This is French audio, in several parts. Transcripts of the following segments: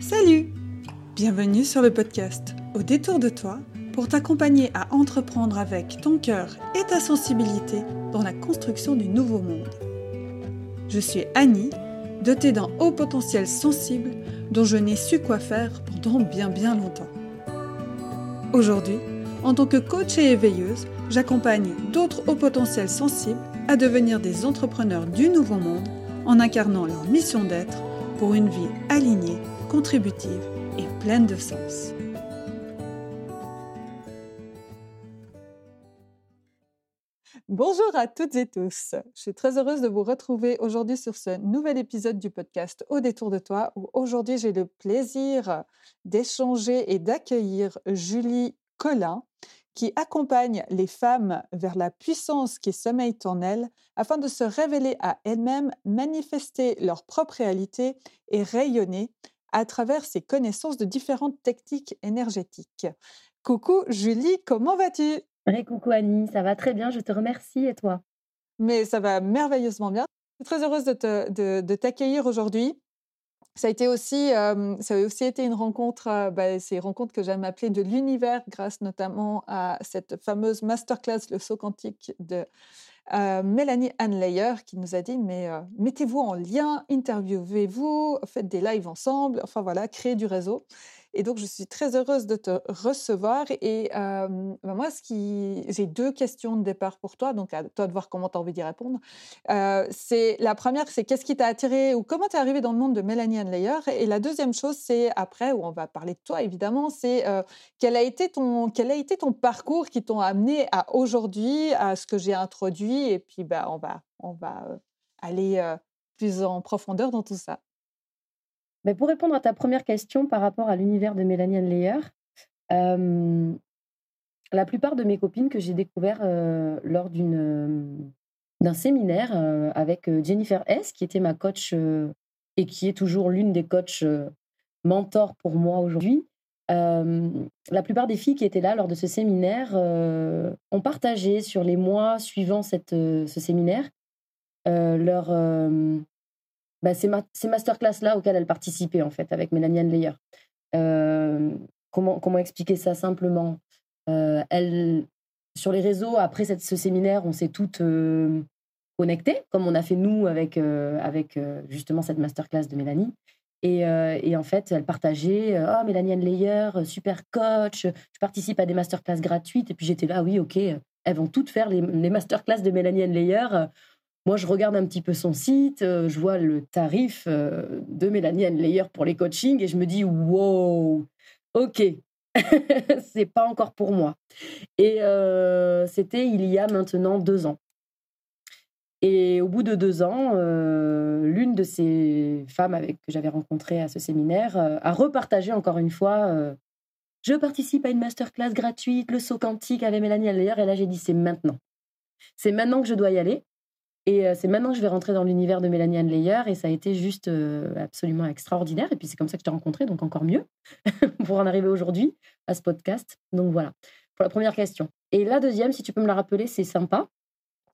Salut Bienvenue sur le podcast Au détour de toi pour t'accompagner à entreprendre avec ton cœur et ta sensibilité dans la construction du nouveau monde. Je suis Annie, dotée d'un haut potentiel sensible dont je n'ai su quoi faire pendant bien bien longtemps. Aujourd'hui, en tant que coach et éveilleuse, j'accompagne d'autres hauts potentiels sensibles à devenir des entrepreneurs du nouveau monde en incarnant leur mission d'être pour une vie alignée contributive et pleine de sens. Bonjour à toutes et tous. Je suis très heureuse de vous retrouver aujourd'hui sur ce nouvel épisode du podcast Au détour de toi où aujourd'hui j'ai le plaisir d'échanger et d'accueillir Julie Collin qui accompagne les femmes vers la puissance qui sommeille en elles afin de se révéler à elles-mêmes, manifester leur propre réalité et rayonner à travers ses connaissances de différentes techniques énergétiques. Coucou Julie, comment vas-tu? Coucou Annie, ça va très bien, je te remercie et toi? Mais ça va merveilleusement bien. Je suis très heureuse de, de, t'accueillir aujourd'hui. Ça a été aussi, ça a aussi été une rencontre, bah, ces rencontres que j'aime appeler de l'univers, grâce notamment à cette fameuse masterclass, le saut quantique de Mélanie Anne qui nous a dit mais mettez-vous en lien, interviewez-vous, faites des lives ensemble, enfin voilà, créez du réseau. Et donc, je suis très heureuse de te recevoir. Et bah, moi, j'ai deux questions de départ pour toi, donc à toi de voir comment tu as envie d'y répondre. la première, c'est qu'est-ce qui t'a attiré ou comment tu es arrivée dans le monde de Mélanie Layer? Et la deuxième chose, c'est après, où on va parler de toi évidemment, c'est quel a été ton quel a été ton parcours qui t'ont amené à aujourd'hui, à ce que j'ai introduit? Et puis, bah, on va on va aller plus en profondeur dans tout ça. Pour répondre à ta première question par rapport à l'univers de Mélanie Anne Leyer, la plupart de mes copines que j'ai découvert lors d'une d'un séminaire avec Jennifer S, qui était ma coach et qui est toujours l'une des coachs mentors pour moi aujourd'hui. la plupart des filles qui étaient là lors de ce séminaire ont partagé sur les mois suivant cette, ce séminaire leur, bah, ces, masterclass-là auxquelles elle participait, en fait, avec Mélanie Anne euh, comment, expliquer ça simplement? Euh, elle, Sur les réseaux, après ce séminaire, on s'est toutes euh, connectées, comme on a fait nous avec, avec justement cette masterclass de Mélanie. Et, en fait, elle partageait Oh, Mélanie Anne super coach, je participe à des masterclass gratuites. Et puis j'étais là, oui, ok, elles vont toutes faire les, les masterclass de Mélanie Anne moi, je regarde un petit peu son site, euh, je vois le tarif euh, de Mélanie Layer pour les coachings et je me dis wow, ok, c'est pas encore pour moi. Et euh, c'était il y a maintenant deux ans. Et au bout de deux ans, l'une de ces femmes avec que j'avais rencontrées à ce séminaire a repartagé encore une fois Je participe à une masterclass gratuite, le saut quantique avec Mélanie Layer. Et là, j'ai dit C'est maintenant. C'est maintenant que je dois y aller. Et c'est maintenant que je vais rentrer dans l'univers de Mélanie Anne Leyer et ça a été juste absolument extraordinaire. Et puis c'est comme ça que je t'ai rencontré, donc encore mieux pour en arriver aujourd'hui à ce podcast. Donc voilà, pour la première question. Et la deuxième, si tu peux me la rappeler, c'est sympa.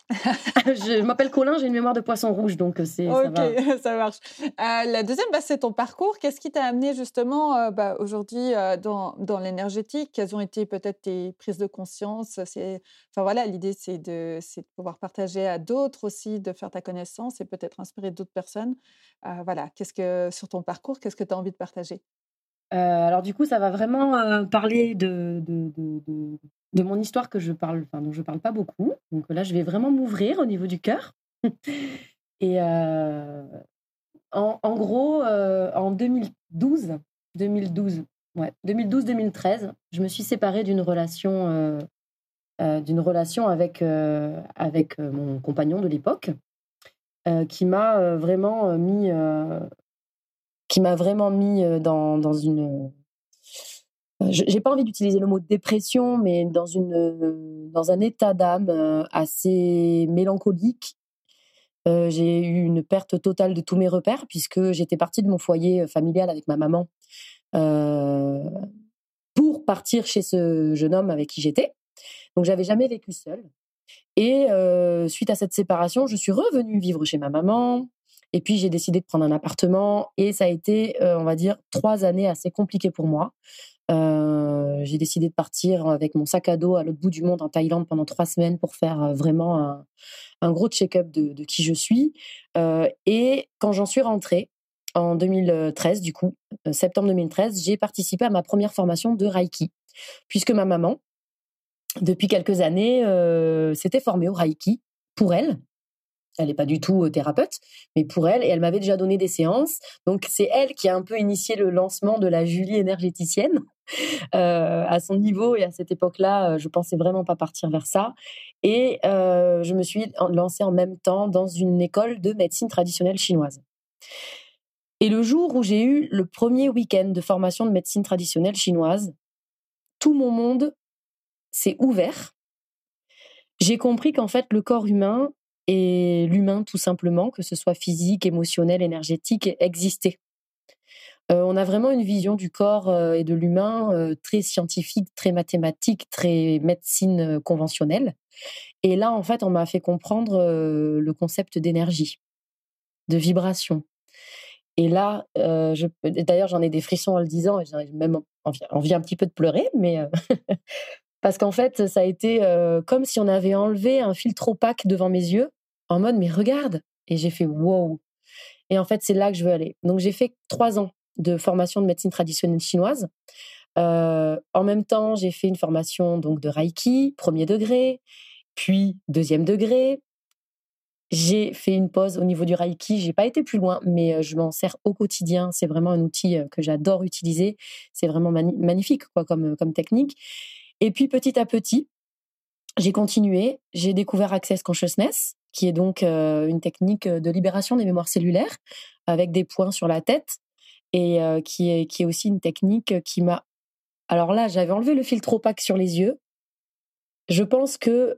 je, m'appelle Colin, j'ai une mémoire de poisson rouge, donc c'est. Ok, ça, marche. la deuxième, bah, c'est ton parcours. Qu'est-ce qui t'a amené justement bah, aujourd'hui dans, dans l'énergétique? Quelles ont été peut-être tes prises de conscience? Enfin voilà, l'idée c'est de, de pouvoir partager à d'autres aussi, de faire ta connaissance et peut-être inspirer d'autres personnes. voilà, qu'est-ce que sur ton parcours, qu'est-ce que tu as envie de partager? Alors du coup, ça va vraiment parler de, de, de mon histoire que je parle, dont je parle pas beaucoup. Donc là, je vais vraiment m'ouvrir au niveau du cœur. Et euh, en, gros, euh, en 2012, 2012, ouais, 2012-2013, je me suis séparée d'une relation, euh, d'une relation avec mon compagnon de l'époque, qui m'a vraiment mis, dans une j'ai pas envie d'utiliser le mot dépression, mais dans une dans un état d'âme euh, assez mélancolique. Euh, j'ai eu une perte totale de tous mes repères puisque j'étais partie de mon foyer euh, familial avec ma maman pour partir chez ce jeune homme avec qui j'étais. Donc j'avais jamais vécu seule. Et suite à cette séparation, je suis revenue vivre chez ma maman. Et puis j'ai décidé de prendre un appartement et ça a été, on va dire, trois années assez compliquées pour moi. J'ai décidé de partir avec mon sac à dos à l'autre bout du monde en Thaïlande pendant trois semaines pour faire vraiment un, gros check-up de, de, qui je suis. et quand j'en suis rentrée, en 2013, du coup, septembre 2013, j'ai participé à ma première formation de Reiki, puisque ma maman, depuis quelques années, s'était formée au Reiki pour elle. Elle n'est pas du tout thérapeute, mais pour elle, et elle m'avait déjà donné des séances. Donc c'est elle qui a un peu initié le lancement de la Julie énergéticienne. à son niveau et à cette époque-là, je pensais vraiment pas partir vers ça. Et je me suis lancée en même temps dans une école de médecine traditionnelle chinoise. Et le jour où j'ai eu le premier week-end de formation de médecine traditionnelle chinoise, tout mon monde s'est ouvert. J'ai compris qu'en fait, le corps humain et l'humain tout simplement, que ce soit physique, émotionnel, énergétique, existait. Euh, on a vraiment une vision du corps euh, et de l'humain euh, très scientifique, très mathématique, très médecine conventionnelle. Et là, en fait, on m'a fait comprendre le concept d'énergie, de vibration. Et là, d'ailleurs, j'en ai des frissons en le disant, et j'ai même envie, un petit peu de pleurer, mais parce qu'en fait, ça a été comme si on avait enlevé un filtre opaque devant mes yeux, en mode mais regarde. Et j'ai fait wow. Et en fait, c'est là que je veux aller. Donc j'ai fait trois ans de formation de médecine traditionnelle chinoise. en même temps, j'ai fait une formation donc de Reiki, premier degré, puis deuxième degré. J'ai fait une pause au niveau du Reiki. J'ai pas été plus loin, mais je m'en sers au quotidien. C'est vraiment un outil que j'adore utiliser. C'est vraiment magnifique quoi comme technique. Et puis petit à petit, j'ai continué. J'ai découvert Access Consciousness, qui est donc une technique de libération des mémoires cellulaires avec des points sur la tête et qui est qui est aussi une technique qui m'a. Alors là, j'avais enlevé le filtre opaque sur les yeux. Je pense que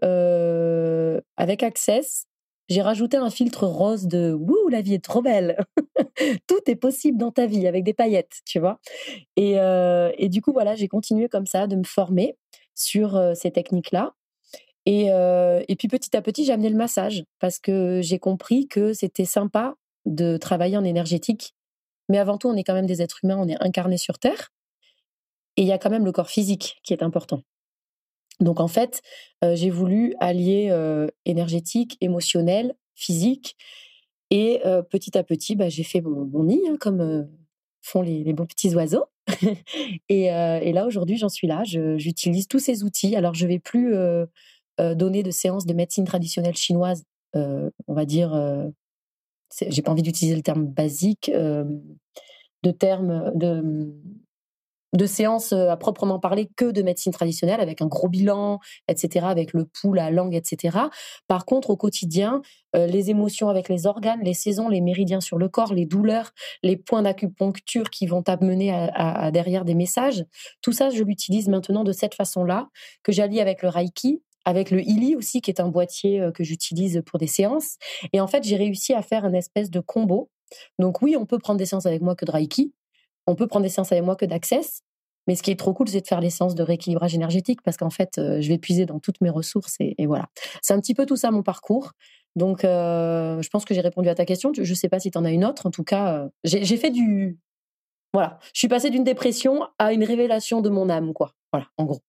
avec Access, j'ai rajouté un filtre rose de Wouh, la vie est trop belle. Tout est possible dans ta vie avec des paillettes, tu vois? Et, et du coup, voilà, j'ai continué comme ça de me former sur ces techniques-là. Et, et puis petit à petit, j'ai amené le massage parce que j'ai compris que c'était sympa de travailler en énergétique. Mais avant tout, on est quand même des êtres humains, on est incarnés sur Terre. Et il y a quand même le corps physique qui est important. Donc en fait, j'ai voulu allier énergétique, émotionnel, physique. Et petit à petit, bah, j'ai fait mon, nid, hein, comme font les, bons petits oiseaux. et, là, aujourd'hui, j'en suis là. J'utilise tous ces outils. Alors, je vais plus donner de séances de médecine traditionnelle chinoise, on va dire. j'ai pas envie d'utiliser le terme basique, de termes de séances euh, à proprement parler que de médecine traditionnelle avec un gros bilan, etc., avec le pouls, la langue, etc. Par contre, au quotidien, euh, les émotions avec les organes, les saisons, les méridiens sur le corps, les douleurs, les points d'acupuncture qui vont t'amener à, derrière des messages, tout ça, je l'utilise maintenant de cette façon-là, que j'allie avec le Reiki, avec le Ili aussi, qui est un boîtier euh, que j'utilise pour des séances. Et en fait, j'ai réussi à faire un espèce de combo. Donc oui, on peut prendre des séances avec moi que de Reiki, on peut prendre des séances avec moi que d'Access. Mais ce qui est trop cool, c'est de faire les séances de rééquilibrage énergétique parce qu'en fait, euh, je vais puiser dans toutes mes ressources et, voilà. C'est un petit peu tout ça mon parcours. Donc, euh, je pense que j'ai répondu à ta question. Je ne sais pas si tu en as une autre. En tout cas, j'ai fait du. Voilà. Je suis passée d'une dépression à une révélation de mon âme, quoi. Voilà, en gros.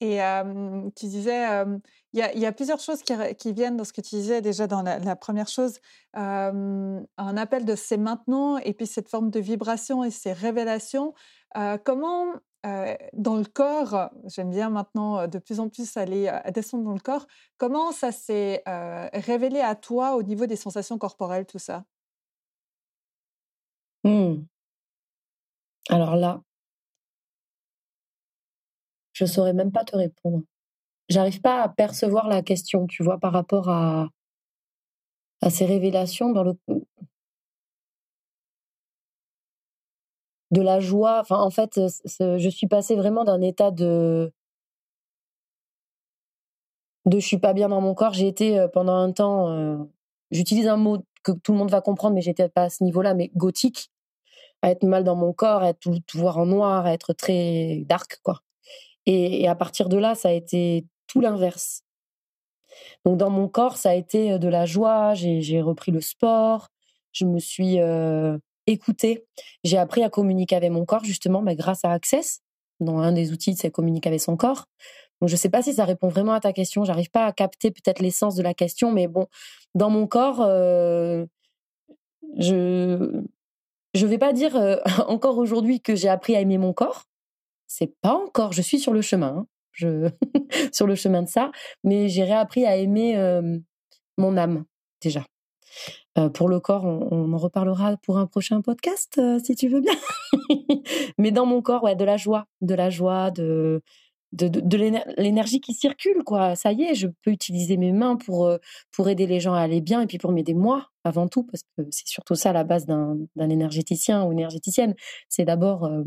Et tu disais, il y, a plusieurs choses qui, viennent dans ce que tu disais déjà dans la, première chose, un appel de c'est maintenant, et puis cette forme de vibration et ces révélations. comment, dans le corps, j'aime bien maintenant de plus en plus aller descendre dans le corps, comment ça s'est révélé à toi au niveau des sensations corporelles, tout ça? Mmh. Alors là, je saurais même pas te répondre. J'arrive pas à percevoir la question, tu vois, par rapport à, ces révélations dans le de la joie. Enfin, en fait, je suis passée vraiment d'un état de de je suis pas bien dans mon corps. J'ai été euh, pendant un temps, euh, j'utilise un mot que tout le monde va comprendre, mais j'étais pas à ce niveau-là, mais gothique, à être mal dans mon corps, à être tout, tout voir en noir, à être très dark, quoi. Et, à partir de là, ça a été tout l'inverse. Donc dans mon corps, ça a été de la joie, j'ai repris le sport, je me suis écoutée. J'ai appris à communiquer avec mon corps, justement, bah, grâce à Access. Dans un des outils, c'est communiquer avec son corps. Donc, je ne sais pas si ça répond vraiment à ta question. J'arrive pas à capter peut-être l'essence de la question, mais bon, dans mon corps, je je vais pas dire encore aujourd'hui que j'ai appris à aimer mon corps. C'est pas encore. Je suis sur le chemin. Hein. Je sur le chemin de ça, mais j'ai réappris à aimer mon âme déjà. pour le corps, on, en reparlera pour un prochain podcast, si tu veux bien. mais dans mon corps, ouais, de la joie, de la joie, de de, de, l'énergie qui circule, quoi. Ça y est, je peux utiliser mes mains pour, euh, pour aider les gens à aller bien et puis pour m'aider moi, avant tout, parce que c'est surtout ça la base d'un, énergéticien ou énergéticienne. C'est d'abord euh,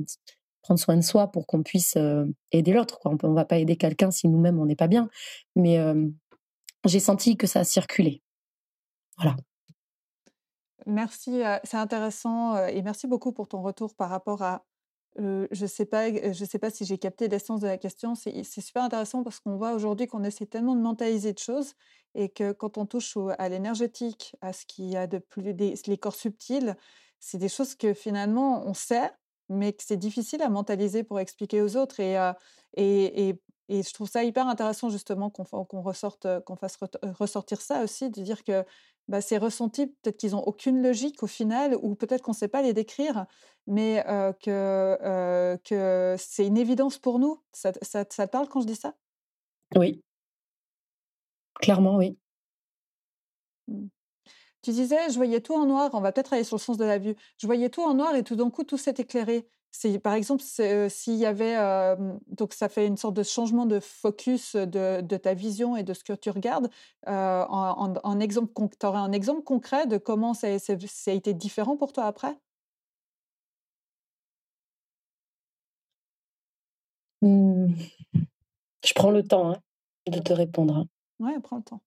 prendre soin de soi pour qu'on puisse euh, aider l'autre. On ne va pas aider quelqu'un si nous-mêmes on n'est pas bien. Mais j'ai senti que ça a circulé. Voilà. Merci, c'est intéressant et merci beaucoup pour ton retour par rapport à je ne sais pas, sais pas si j'ai capté l'essence de la question. C'est super intéressant parce qu'on voit aujourd'hui qu'on essaie tellement de mentaliser de choses et que quand on touche à l'énergétique, à ce qu'il y a de plus, les corps subtils, c'est des choses que finalement on sait, mais que c'est difficile à mentaliser pour expliquer aux autres. Et, et, et, et je trouve ça hyper intéressant justement qu'on qu'on ressorte, qu'on fasse ressortir ça aussi, de dire que bah, ces ressentis, peut-être qu'ils n'ont aucune logique au final, ou peut-être qu'on ne sait pas les décrire, mais que, que c'est une évidence pour nous. Ça, ça, ça, te parle quand je dis ça? Oui. Clairement, oui. Mmh. Tu disais, je voyais tout en noir, on va peut-être aller sur le sens de la vue. Je voyais tout en noir et tout d'un coup, tout s'est éclairé. Par exemple, s'il y avait, donc ça fait une sorte de changement de focus de, de ta vision et de ce que tu regardes. en, en, exemple, tu aurais un exemple concret de comment ça, ça, a été différent pour toi après? Mmh. Je prends le temps hein, de te répondre. Hein. Oui, prends le temps.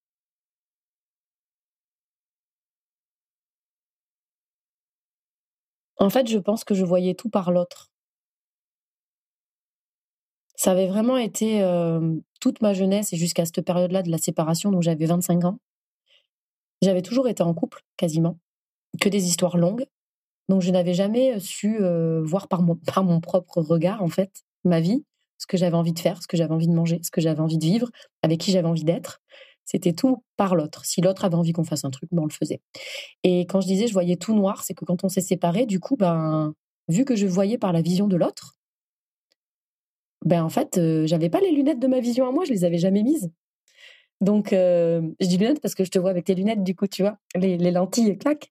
En fait, je pense que je voyais tout par l'autre. Ça avait vraiment été toute ma jeunesse et jusqu'à cette période-là de la séparation, donc j'avais 25 ans. J'avais toujours été en couple, quasiment, que des histoires longues. Donc je n'avais jamais su voir par mon, propre regard, en fait, ma vie, ce que j'avais envie de faire, ce que j'avais envie de manger, ce que j'avais envie de vivre, avec qui j'avais envie d'être. C'était tout par l'autre. Si l'autre avait envie qu'on fasse un truc, ben on le faisait. Et quand je disais je voyais tout noir, c'est que quand on s'est séparés, du coup, ben, vu que je voyais par la vision de l'autre, ben en fait, euh, j'avais pas les lunettes de ma vision à moi, je les avais jamais mises. Donc, euh, je dis lunettes parce que je te vois avec tes lunettes, du coup, tu vois, les, lentilles claquent.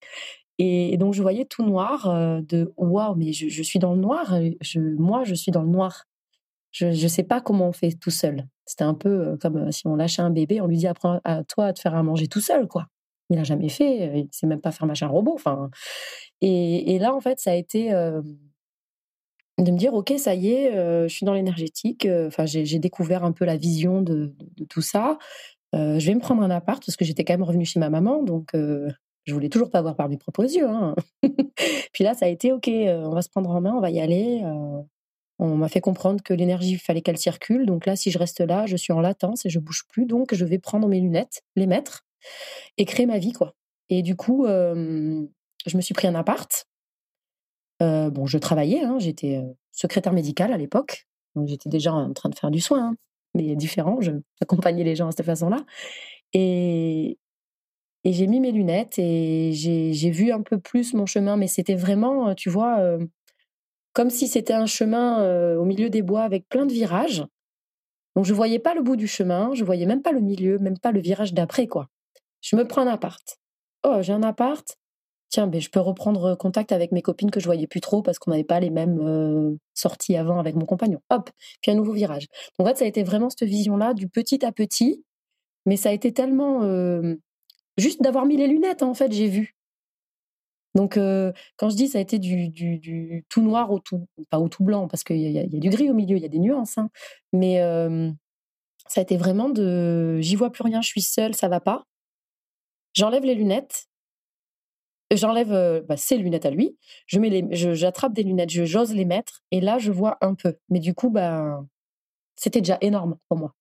Et, donc, je voyais tout noir euh, de waouh, mais je, suis dans le noir, je, moi, je suis dans le noir. Je ne sais pas comment on fait tout seul. C'était un peu comme si on lâchait un bébé, on lui dit apprends à toi te faire à manger tout seul, quoi. Il n'a jamais fait, il sait même pas faire machin robot. Enfin, et, là en fait, ça a été de me dire ok, ça y est, je suis dans l'énergétique. Enfin, j'ai découvert un peu la vision de, de, tout ça. je vais me prendre un appart parce que j'étais quand même revenue chez ma maman, donc je voulais toujours pas voir par mes propres yeux. Hein. Puis là, ça a été ok, on va se prendre en main, on va y aller. On m'a fait comprendre que l'énergie, il fallait qu'elle circule. Donc là, si je reste là, je suis en latence et je bouge plus. Donc, je vais prendre mes lunettes, les mettre et créer ma vie, quoi. Et du coup, je me suis pris un appart. bon, je travaillais, hein, j'étais secrétaire médicale à l'époque. Donc, j'étais déjà en train de faire du soin, hein, mais différent. Je accompagnais les gens à cette façon-là. Et, et j'ai mis mes lunettes et j'ai vu un peu plus mon chemin, mais c'était vraiment, tu vois, comme si c'était un chemin au milieu des bois avec plein de virages. Donc je voyais pas le bout du chemin, je voyais même pas le milieu, même pas le virage d'après quoi. Je me prends un appart. Oh, j'ai un appart. Tiens, ben, je peux reprendre contact avec mes copines que je voyais plus trop parce qu'on n'avait pas les mêmes sorties avant avec mon compagnon. Hop, puis un nouveau virage. Donc en fait, ça a été vraiment cette vision-là du petit à petit, mais ça a été tellement juste d'avoir mis les lunettes en fait, j'ai vu. Donc, quand je dis ça a été du, tout noir au tout, pas au tout blanc, parce qu'il y, a du gris au milieu, il y a des nuances, hein, mais ça a été vraiment de j'y vois plus rien, je suis seule, ça va pas. J'enlève les lunettes, j'enlève bah, ses lunettes à lui, je mets les, j'attrape des lunettes, je j'ose les mettre, et là je vois un peu. Mais du coup, bah, c'était déjà énorme pour moi.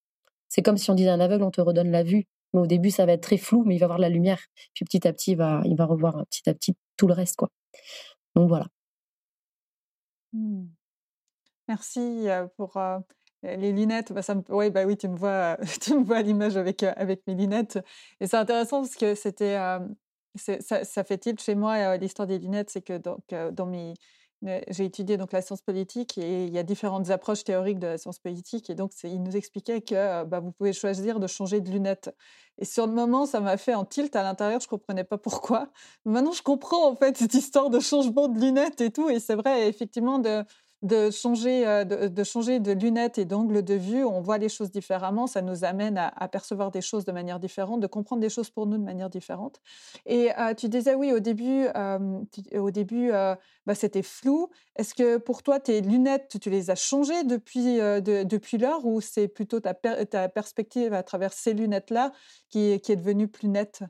C'est comme si on disait à un aveugle, on te redonne la vue. Mais au début, ça va être très flou, mais il va voir la lumière. Puis petit à petit, il va, il va revoir petit à petit tout le reste, quoi. Donc voilà. Mmh. Merci pour les lunettes. Bah, ça ouais, bah oui, tu me vois, tu me vois à l'image avec, avec mes lunettes. Et c'est intéressant parce que c'était, ça, ça, fait tilt chez moi l'histoire des lunettes, c'est que donc, dans mes j'ai étudié donc la science politique et il y a différentes approches théoriques de la science politique et donc il nous expliquait que bah, vous pouvez choisir de changer de lunettes. Et sur le moment, ça m'a fait un tilt à l'intérieur, je comprenais pas pourquoi. Maintenant, je comprends en fait cette histoire de changement de lunettes et tout. Et c'est vrai, effectivement, de, de changer, euh, de, changer de lunettes et d'angle de vue, on voit les choses différemment, ça nous amène à, percevoir des choses de manière différente, de comprendre des choses pour nous de manière différente. Et euh, tu disais oui, au début, euh, début bah, c'était flou. Est-ce que pour toi, tes lunettes, tu les as changées depuis, depuis l'heure ou c'est plutôt ta, perspective à travers ces lunettes-là qui, qui est devenue plus nette?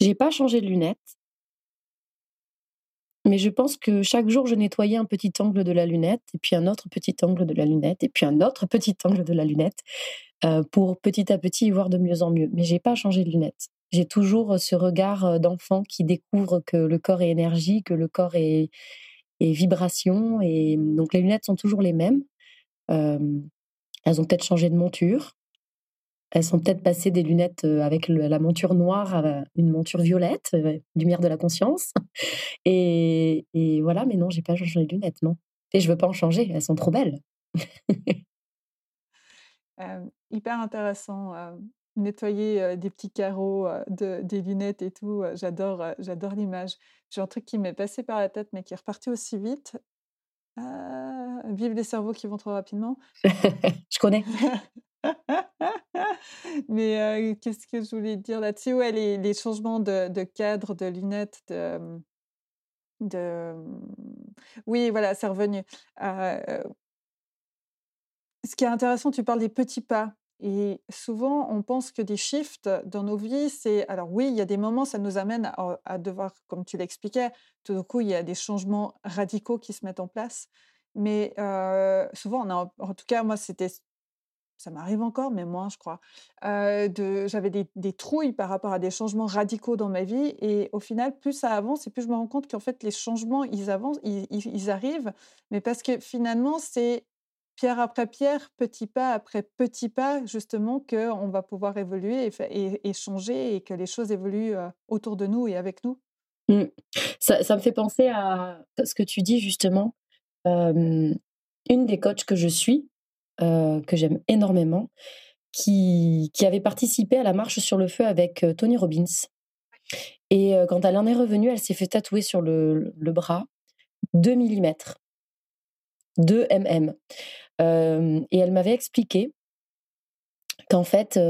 J'ai pas changé de lunettes. Mais je pense que chaque jour, je nettoyais un petit angle de la lunette, et puis un autre petit angle de la lunette, et puis un autre petit angle de la lunette, euh, pour petit à petit y voir de mieux en mieux. Mais j'ai pas changé de lunettes. J'ai toujours ce regard euh, d'enfant qui découvre que le corps est énergie, que le corps est, vibration, et donc les lunettes sont toujours les mêmes. Euh, elles ont peut-être changé de monture, elles sont peut-être passées des lunettes avec la monture noire à une monture violette, lumière de la conscience. Et, voilà, mais non, j'ai pas changé les lunettes, non. Et je veux pas en changer, elles sont trop belles. hyper intéressant. nettoyer des petits carreaux de, des lunettes et tout, j'adore, j'adore l'image. J'ai un truc qui m'est passé par la tête, mais qui est reparti aussi vite. vive les cerveaux qui vont trop rapidement. je connais. Mais qu'est-ce que je voulais dire là-dessus? Ouais, les, les changements de, cadre, de lunettes, de, de... Oui, voilà, c'est revenu. ce qui est intéressant, tu parles des petits pas. Et souvent, on pense que des shifts dans nos vies, c'est... Alors oui, il y a des moments, ça nous amène à, devoir, comme tu l'expliquais, tout d'un coup, il y a des changements radicaux qui se mettent en place. Mais souvent, en tout cas, moi, c'était ça m'arrive encore, mais moins, je crois. j'avais des, trouilles par rapport à des changements radicaux dans ma vie. Et au final, plus ça avance, et plus je me rends compte qu'en fait, les changements, ils avancent, ils, arrivent. Mais parce que finalement, c'est pierre après pierre, petit pas après petit pas, justement, qu'on va pouvoir évoluer et, changer et que les choses évoluent autour de nous et avec nous. Mmh. Ça, me fait penser à ce que tu dis, justement. une des coachs que je suis, euh, que j'aime énormément, qui, qui, avait participé à la marche sur le feu avec euh, Tony Robbins. Et euh, quand elle en est revenue, elle s'est fait tatouer sur le, le bras 2 mm. 2 mm. et elle m'avait expliqué qu'en fait,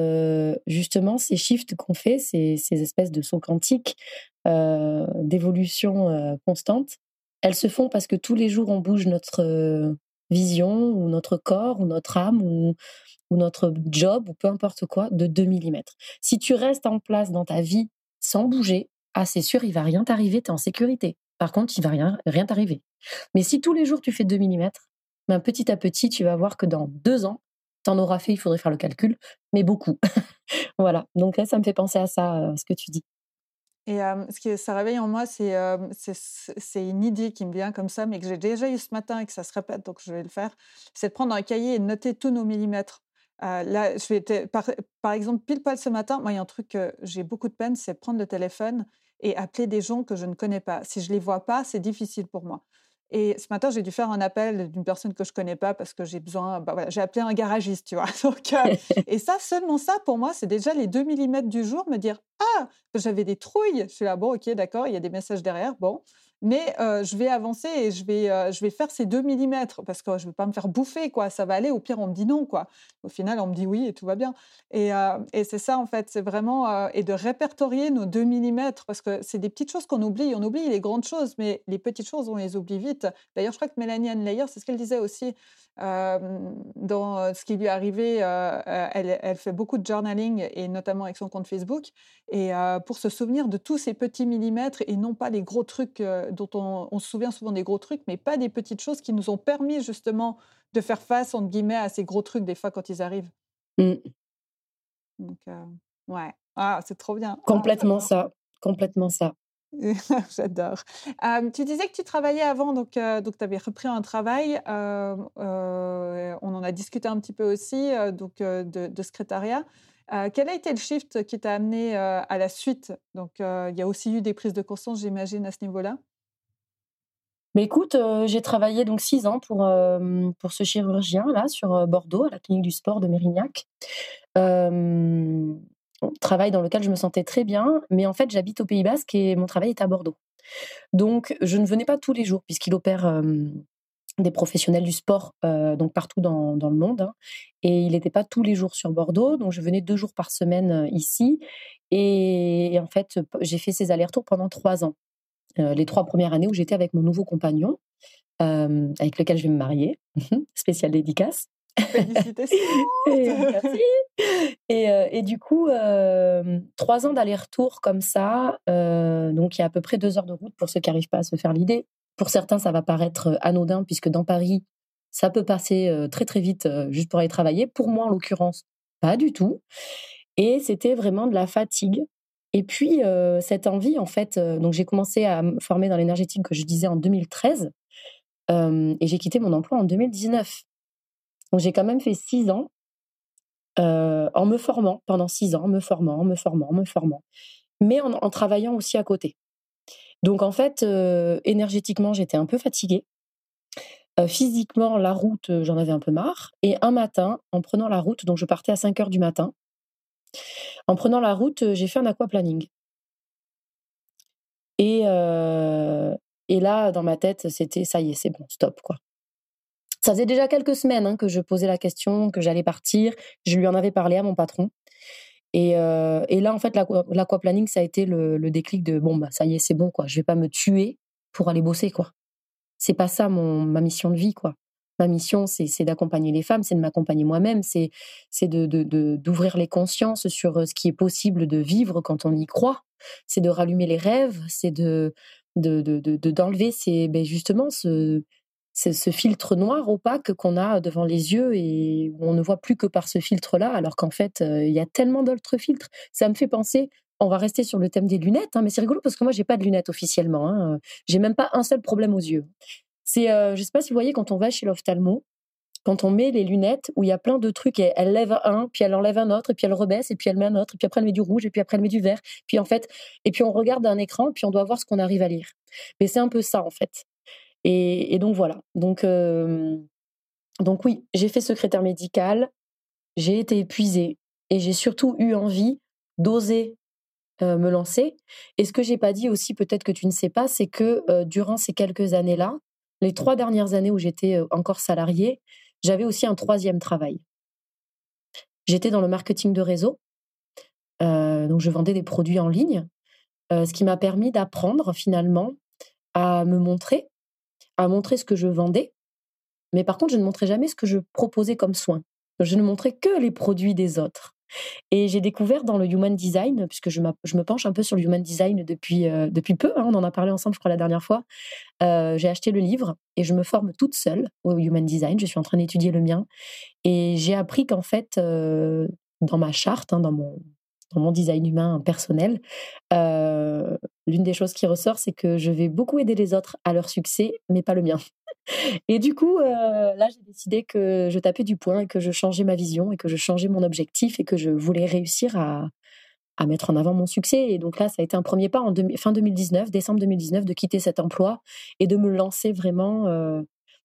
justement, ces shifts qu'on fait, ces, ces, espèces de sauts quantiques d'évolution constante, elles se font parce que tous les jours, on bouge notre, vision ou notre corps ou notre âme ou, ou notre job ou peu importe quoi de 2 mm. Si tu restes en place dans ta vie sans bouger, ah c'est sûr, il va rien t'arriver, tu es en sécurité. Par contre, il va rien rien t'arriver. Mais si tous les jours tu fais 2 mm, ben petit à petit, tu vas voir que dans deux ans, tu en auras fait, il faudrait faire le calcul, mais beaucoup. voilà. Donc là, ça me fait penser à ça, euh, ce que tu dis. Et ce que ça réveille en moi, c'est c'est une idée qui me vient comme ça, mais que j'ai déjà eu ce matin et que ça se répète, donc je vais le faire. C'est de prendre un cahier et de noter tous nos millimètres. là, je vais par, exemple, pile poil ce matin, moi, il y a un truc que j'ai beaucoup de peine, c'est prendre le téléphone et appeler des gens que je ne connais pas. Si je les vois pas, c'est difficile pour moi. Et ce matin, j'ai dû faire un appel d'une personne que je connais pas parce que j'ai besoin. Bah voilà, j'ai appelé un garagiste, tu vois. Donc, euh, et ça, seulement ça, pour moi, c'est déjà les 2 mm du jour, me dire Ah, j'avais des trouilles. Je suis là, bon, ok, d'accord, il y a des messages derrière. Bon, mais je vais avancer et je vais, je vais faire ces 2 mm parce que je ne veux pas me faire bouffer, quoi. Ça va aller. Au pire, on me dit non, quoi. Au final, on me dit oui et tout va bien. Et, et c'est ça, en fait. C'est vraiment. et de répertorier nos 2 mm parce que c'est des petites choses qu'on oublie. On oublie les grandes choses, mais les petites choses, on les oublie vite. D'ailleurs, je crois que Mélanie Anne c'est ce qu'elle disait aussi dans ce qui lui est arrivé. Elle, elle, fait beaucoup de journaling et notamment avec son compte Facebook. Et pour se souvenir de tous ces petits millimètres et non pas les gros trucs dont on, se souvient souvent des gros trucs, mais pas des petites choses qui nous ont permis justement de faire face, entre guillemets, à ces gros trucs des fois quand ils arrivent. Mmh. Donc, ouais. Ah, c'est trop bien. Ah, complètement ça. Complètement ça. J'adore. tu disais que tu travaillais avant, donc, donc tu avais repris un travail. on en a discuté un petit peu aussi, donc de, de secrétariat. quel a été le shift qui t'a amené à la suite? Donc, il y a aussi eu des prises de conscience, j'imagine, à ce niveau-là? Mais écoute, j'ai travaillé donc six ans pour, pour ce chirurgien là sur Bordeaux, à la clinique du sport de Mérignac. Travail dans lequel je me sentais très bien, mais en fait j'habite au Pays Basque et mon travail est à Bordeaux. Donc je ne venais pas tous les jours puisqu'il opère des professionnels du sport donc partout dans, le monde hein, et il n'était pas tous les jours sur Bordeaux, donc je venais deux jours par semaine ici. Et, en fait j'ai fait ces allers-retours pendant trois ans, les trois premières années où j'étais avec mon nouveau compagnon. avec lequel je vais me marier, spécial dédicace. Félicitations et, euh, et, du coup, euh, trois ans d'aller-retour comme ça, euh, donc il y a à peu près deux heures de route pour ceux qui n'arrivent pas à se faire l'idée. Pour certains, ça va paraître anodin puisque dans Paris, ça peut passer très très vite juste pour aller travailler. Pour moi, en l'occurrence, pas du tout. Et c'était vraiment de la fatigue. Et puis, cette envie, en fait, donc j'ai commencé à me former dans l'énergétique que je disais en 2013. et j'ai quitté mon emploi en 2019. Donc j'ai quand même fait six ans euh, en me formant pendant six ans, me formant, me formant, me formant, mais en, travaillant aussi à côté. Donc en fait, euh, énergétiquement, j'étais un peu fatiguée. Euh, physiquement, la route, j'en avais un peu marre. Et un matin, en prenant la route, donc je partais à 5 heures du matin, en prenant la route, j'ai fait un aquaplaning. Et, et là, dans ma tête, c'était ça y est, c'est bon, stop, quoi. Ça faisait déjà quelques semaines hein, que je posais la question, que j'allais partir. Je lui en avais parlé à mon patron. Et, euh, là, en fait, l'aquaplaning, ça a été le, déclic de bon, bah, ça y est, c'est bon, quoi. Je vais pas me tuer pour aller bosser, quoi. C'est pas ça mon, ma mission de vie, quoi. Ma mission, c'est d'accompagner les femmes, c'est de m'accompagner moi-même, c'est d'ouvrir de, de, les consciences sur euh, ce qui est possible de vivre quand on y croit, c'est de rallumer les rêves, c'est de d'enlever de, ben justement ce, ce filtre noir opaque qu'on a devant les yeux et où on ne voit plus que par ce filtre-là, alors qu'en fait, euh, il y a tellement d'autres filtres. Ça me fait penser, on va rester sur le thème des lunettes, hein, mais c'est rigolo parce que moi, j'ai pas de lunettes officiellement. Hein. J'ai même pas un seul problème aux yeux. C'est, euh, je sais pas si vous voyez, quand on va chez l'ophtalmo, quand on met les lunettes où il y a plein de trucs, et elle lève un, puis elle enlève un autre, et puis elle rebaisse, et puis elle met un autre, et puis après elle met du rouge, et puis après elle met du vert, puis en fait, et puis on regarde un écran, puis on doit voir ce qu'on arrive à lire. Mais c'est un peu ça en fait. Et, donc voilà. Donc, donc oui, j'ai fait secrétaire médical, j'ai été épuisée et j'ai surtout eu envie d'oser me lancer. Et ce que j'ai pas dit aussi, peut-être que tu ne sais pas, c'est que durant ces quelques années-là, les trois dernières années où j'étais encore salariée, j'avais aussi un troisième travail. J'étais dans le marketing de réseau, donc je vendais des produits en ligne, ce qui m'a permis d'apprendre finalement à me montrer, à montrer ce que je vendais, mais par contre, je ne montrais jamais ce que je proposais comme soin. Je ne montrais que les produits des autres. Et j'ai découvert dans le human design, puisque je, me penche un peu sur le human design depuis, euh, depuis peu, hein, on en a parlé ensemble, je crois, la dernière fois. Euh, j'ai acheté le livre et je me forme toute seule au human design. Je suis en train d'étudier le mien. Et j'ai appris qu'en fait, euh, dans ma charte, hein, dans mon, dans mon design humain personnel, l'une des choses qui ressort, c'est que je vais beaucoup aider les autres à leur succès, mais pas le mien. Et du coup, là, j'ai décidé que je tapais du poing et que je changeais ma vision et que je changeais mon objectif et que je voulais réussir à, mettre en avant mon succès. Et donc là, ça a été un premier pas en fin 2019, décembre 2019, de quitter cet emploi et de me lancer vraiment.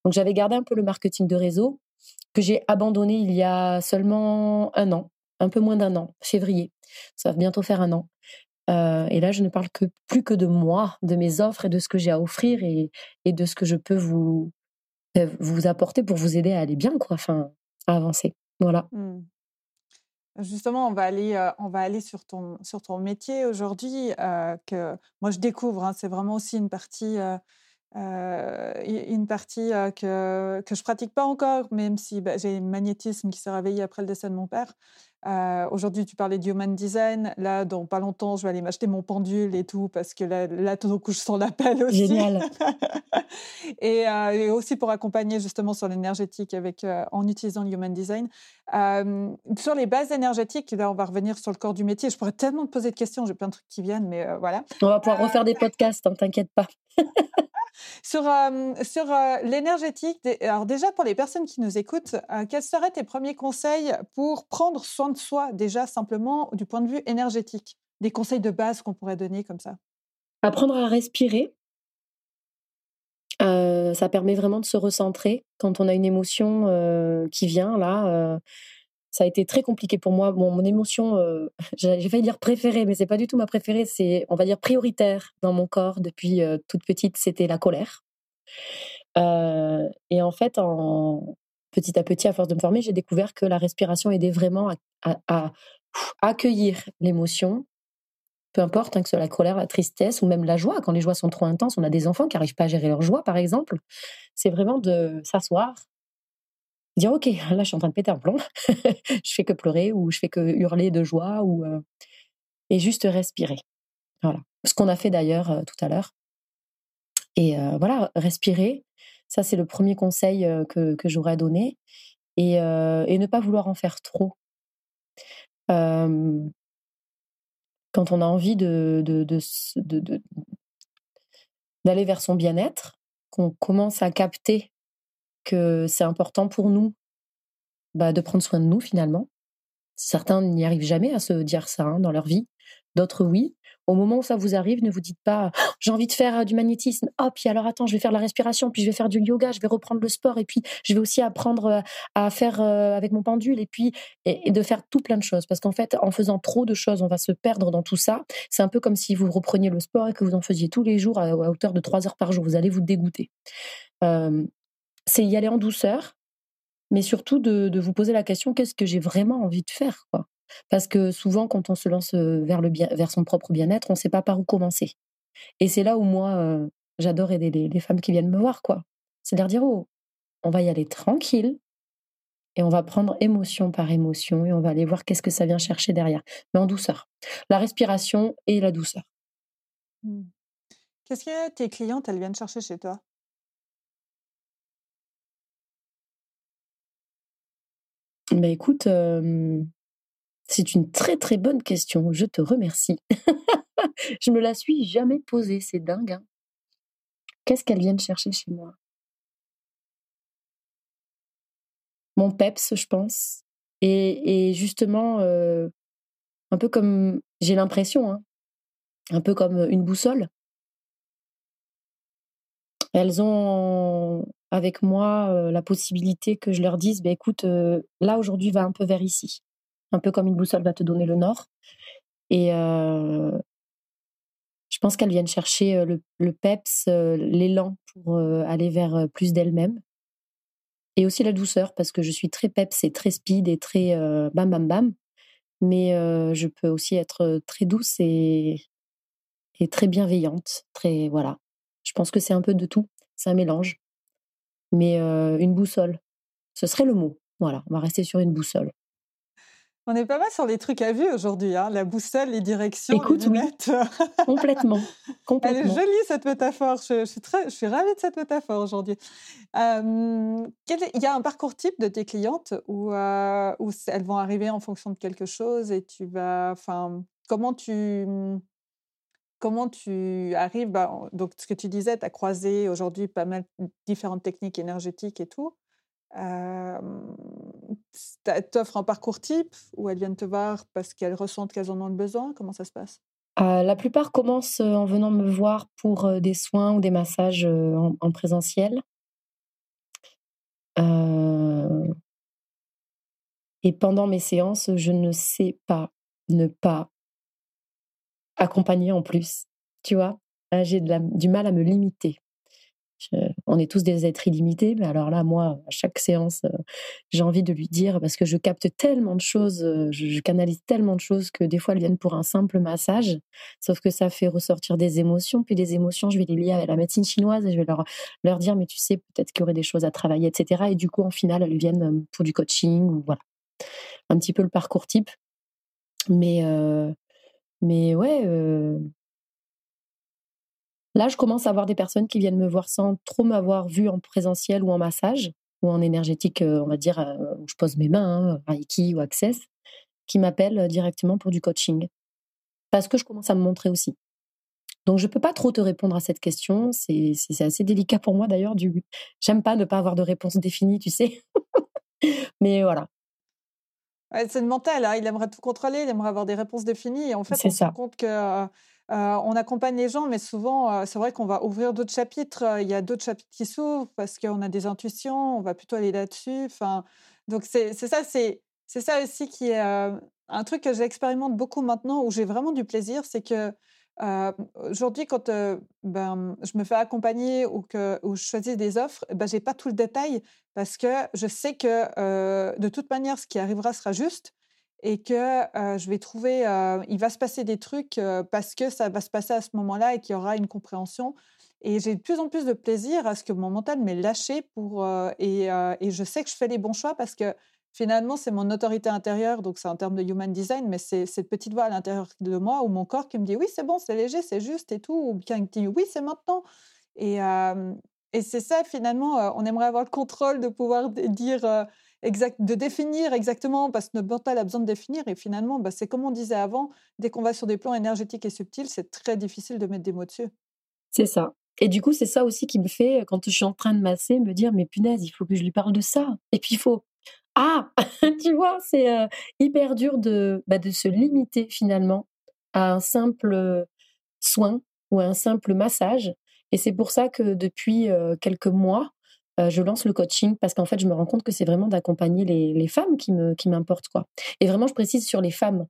Donc j'avais gardé un peu le marketing de réseau que j'ai abandonné il y a seulement un an, un peu moins d'un an, février. Ça va bientôt faire un an. Euh, et là, je ne parle que plus que de moi, de mes offres et de ce que j'ai à offrir et, et, de ce que je peux vous euh, vous apporter pour vous aider à aller bien, quoi, enfin, à avancer. Voilà. Mmh. Justement, on va aller, euh, on va aller sur ton sur ton métier aujourd'hui que moi je découvre. Hein, c'est vraiment aussi une partie. une partie que, que je pratique pas encore, même si bah, j'ai un magnétisme qui s'est réveillé après le décès de mon père. Euh, aujourd'hui, tu parlais de human design. Là, dans pas longtemps, je vais aller m'acheter mon pendule et tout, parce que là, là tout d'un coup, je sens l'appel aussi. Génial. et, euh, et, aussi pour accompagner justement sur l'énergétique avec euh, en utilisant le human design. Sur les bases énergétiques, là, on va revenir sur le corps du métier. Je pourrais tellement te poser de questions. J'ai plein de trucs qui viennent, mais voilà. On va pouvoir refaire des podcasts, hein, t'inquiète pas. sur euh, sur euh, l'énergétique, alors déjà pour les personnes qui nous écoutent, euh, quels seraient tes premiers conseils pour prendre soin de soi déjà simplement du point de vue énergétique? Des conseils de base qu'on pourrait donner comme ça Apprendre à respirer. ça permet vraiment de se recentrer quand on a une émotion qui vient là ça a été très compliqué pour moi. Mon émotion, euh, j'ai failli dire préférée, mais c'est pas du tout ma préférée. C'est, on va dire, prioritaire dans mon corps depuis euh, toute petite. C'était la colère. Euh, et en fait, petit à petit, à force de me former, j'ai découvert que la respiration aidait vraiment à, accueillir l'émotion, peu importe hein, que ce soit la colère, la tristesse ou même la joie. Quand les joies sont trop intenses, on a des enfants qui n'arrivent pas à gérer leur joie, par exemple. C'est vraiment de s'asseoir, dire ok là je suis en train de péter un plomb. Je fais que pleurer ou je fais que hurler de joie ou et juste respirer. Voilà. Ce qu'on a fait d'ailleurs tout à l'heure. Et voilà respirer ça c'est le premier conseil que, que j'aurais donné. Et, et, ne pas vouloir en faire trop. Quand on a envie de, de, de d'aller vers son bien-être qu'on commence à capter que c'est important pour nous bah, de prendre soin de nous finalement. Certains n'y arrivent jamais à se dire ça hein, dans leur vie, d'autres oui. Au moment où ça vous arrive, ne vous dites pas «Oh, j'ai envie de faire du magnétisme. Oh, puis alors attends, je vais faire la respiration, puis je vais faire du yoga, je vais reprendre le sport, et puis je vais aussi apprendre à faire avec mon pendule, et puis et, de faire tout plein de choses. Parce qu'en fait, en faisant trop de choses, on va se perdre dans tout ça. C'est un peu comme si vous repreniez le sport et que vous en faisiez tous les jours à, hauteur de trois heures par jour. Vous allez vous dégoûter c'est y aller en douceur, mais surtout de, vous poser la question qu'est-ce que j'ai vraiment envie de faire quoi? Parce que souvent, quand on se lance vers, le bien, vers son propre bien-être, on ne sait pas par où commencer. Et c'est là où moi, j'adore aider les, femmes qui viennent me voir. quoi. C'est leur dire oh, on va y aller tranquille et on va prendre émotion par émotion et on va aller voir qu'est-ce que ça vient chercher derrière, mais en douceur. La respiration et la douceur. Mmh. Qu'est-ce que tes clientes, elles viennent chercher chez toi? Bah écoute, c'est une très très bonne question. Je te remercie. je me la suis jamais posée, c'est dingue. Hein. Qu'est-ce qu'elles viennent chercher chez moi? Mon peps, je pense. Et, justement, un peu comme j'ai l'impression, hein, un peu comme une boussole. Elles ont avec moi la possibilité que je leur dise, bah, écoute, là aujourd'hui va un peu vers ici, un peu comme une boussole va te donner le nord. Et je pense qu'elles viennent chercher le, le peps, l'élan pour aller vers plus d'elles-mêmes. Et aussi la douceur, parce que je suis très peps et très speed et très bam bam bam. Mais je peux aussi être très douce et, et très bienveillante. Très, voilà. Je pense que c'est un peu de tout. C'est un mélange mais une boussole. Ce serait le mot. Voilà, on va rester sur une boussole. On est pas mal sur les trucs à vue aujourd'hui, hein la boussole, les directions, Écoute, les complètement, complètement. Elle est jolie cette métaphore. Je, suis très, je suis ravie de cette métaphore aujourd'hui. il y a un parcours type de tes clientes où, où elles vont arriver en fonction de quelque chose et tu vas, enfin, comment tu mmh, comment tu arrives bah, Donc, ce que tu disais, tu as croisé aujourd'hui pas mal différentes techniques énergétiques et tout. Euh, T'offres un parcours type où elles viennent te voir parce qu'elles ressentent qu'elles en ont le besoin? Comment ça se passe? La plupart commencent en venant me voir pour des soins ou des massages en présentiel. Et pendant mes séances, je ne sais pas ne pas accompagner en plus. Tu vois, j'ai du mal à me limiter. on est tous des êtres illimités, mais alors là, moi, à chaque séance, euh, j'ai envie de lui dire, parce que je capte tellement de choses, euh, je, canalise tellement de choses que des fois, elles viennent pour un simple massage, sauf que ça fait ressortir des émotions, puis des émotions, je vais les lier à la médecine chinoise et je vais leur, dire, mais tu sais, peut-être qu'il y aurait des choses à travailler, etc. Et du coup, en final, elles viennent euh, pour du coaching, ou voilà. un petit peu le parcours type. Mais, mais ouais, là, je commence à avoir des personnes qui viennent me voir sans trop m'avoir vu en présentiel ou en massage ou en énergétique, on va dire, où je pose mes mains, hein, ou Access, qui m'appellent directement pour du coaching. Parce que je commence à me montrer aussi. Donc, je ne peux pas trop te répondre à cette question. C'est assez délicat pour moi d'ailleurs. Du... J'aime pas ne pas avoir de réponse définie, tu sais. Mais voilà. C'est le mental. Hein. Il aimerait tout contrôler, il aimerait avoir des réponses définies. Et en fait, on se rend compte que euh, on accompagne les gens, mais souvent, euh, c'est vrai qu'on va ouvrir d'autres chapitres. Il y a d'autres chapitres qui s'ouvrent parce qu'on a des intuitions. On va plutôt aller là-dessus. Enfin, donc c'est ça, c'est c'est ça aussi qui est euh, un truc que j'expérimente beaucoup maintenant, où j'ai vraiment du plaisir, c'est que Aujourd'hui, quand ben, je me fais accompagner ou que je choisis des offres, ben, je n'ai pas tout le détail parce que je sais que de toute manière, ce qui arrivera sera juste et que je vais trouver, il va se passer des trucs parce que ça va se passer à ce moment-là et qu'il y aura une compréhension. Et j'ai de plus en plus de plaisir à ce que mon mental m'ait lâché pour, et, et, je sais que je fais les bons choix parce que finalement, c'est mon autorité intérieure, donc c'est en termes de human design, mais c'est cette petite voix à l'intérieur de moi ou mon corps qui me dit oui, c'est bon, c'est léger, c'est juste et tout, ou qui me dit oui, c'est maintenant. Et, et c'est ça, finalement, on aimerait avoir le contrôle de pouvoir dire, exact, de définir exactement, parce que notre mental a besoin de définir. Et finalement, bah, c'est comme on disait avant, dès qu'on va sur des plans énergétiques et subtils, c'est très difficile de mettre des mots dessus. C'est ça. Et du coup, c'est ça aussi qui me fait, quand je suis en train de masser, me dire, mais punaise, il faut que je lui parle de ça. Et puis, il faut, ah, tu vois, c'est hyper dur de, bah, de se limiter finalement à un simple soin ou à un simple massage. Et c'est pour ça que depuis quelques mois, je lance le coaching parce qu'en fait, je me rends compte que c'est vraiment d'accompagner les, les, femmes qui me qui m'importent quoi. Et vraiment, je précise sur les femmes.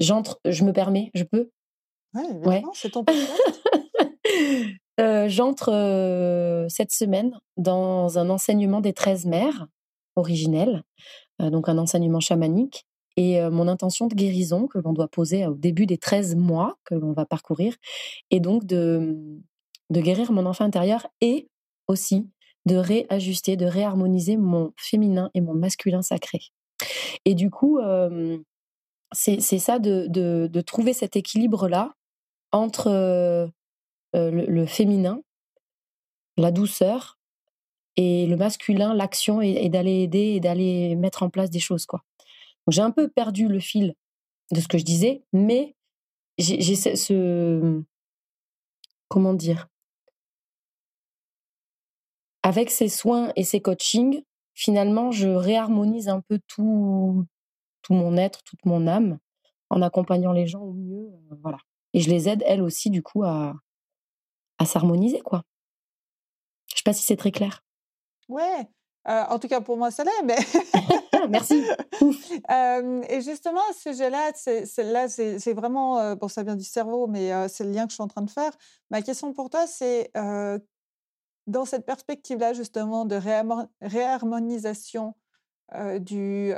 J'entre, je me permets, je peux? Ouais, c'est ton Euh, j'entre euh, cette semaine dans un enseignement des 13 mères originelles, euh, donc un enseignement chamanique. Et mon intention de guérison que l'on doit poser au début des 13 mois que l'on va parcourir est donc de, de guérir mon enfant intérieur et aussi de réajuster, de réharmoniser mon féminin et mon masculin sacré. Et du coup, c'est ça de, trouver cet équilibre-là entre le, féminin, la douceur, et le masculin, l'action, et, d'aller aider et d'aller mettre en place des choses. quoi. J'ai un peu perdu le fil de ce que je disais, mais j'ai ce, Comment dire? Avec ces soins et ces coachings, finalement, je réharmonise un peu tout, tout mon être, toute mon âme, en accompagnant les gens au mieux. voilà. Et je les aide, elles aussi, du coup, à, à s'harmoniser, quoi. Je sais pas si c'est très clair. Ouais, euh, en tout cas pour moi ça l'est, mais merci. euh, et justement à ce sujet-là, c'est là c'est vraiment euh, bon ça vient du cerveau, mais euh, c'est le lien que je suis en train de faire. Ma question pour toi, c'est dans cette perspective-là justement de réharmonisation du,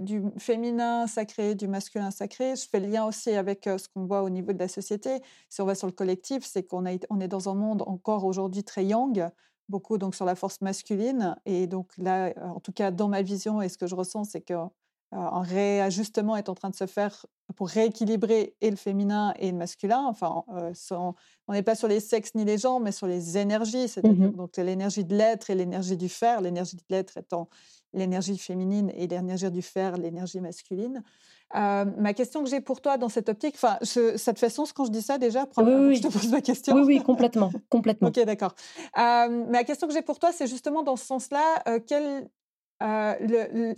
du féminin sacré, du masculin sacré. Je fais le lien aussi avec ce qu'on voit au niveau de la société. Si on va sur le collectif, c'est qu'on on est dans un monde encore aujourd'hui très yang, beaucoup donc sur la force masculine. Et donc là, en tout cas dans ma vision et ce que je ressens, c'est que un réajustement est en train de se faire pour rééquilibrer et le féminin et le masculin. Enfin, on n'est pas sur les sexes ni les genres, mais sur les énergies, c'est-à-dire mmh donc l'énergie de l'être et l'énergie du faire. L'énergie de l'être étant l'énergie féminine et l'énergie du fer, l'énergie masculine. ma question que j'ai pour toi dans cette optique, enfin, ça te fait sens quand je dis ça déjà oui, oui. Je te pose ma question. Oui, oui, complètement, complètement. ok, d'accord. ma question que j'ai pour toi, c'est justement dans ce sens-là, quel, le,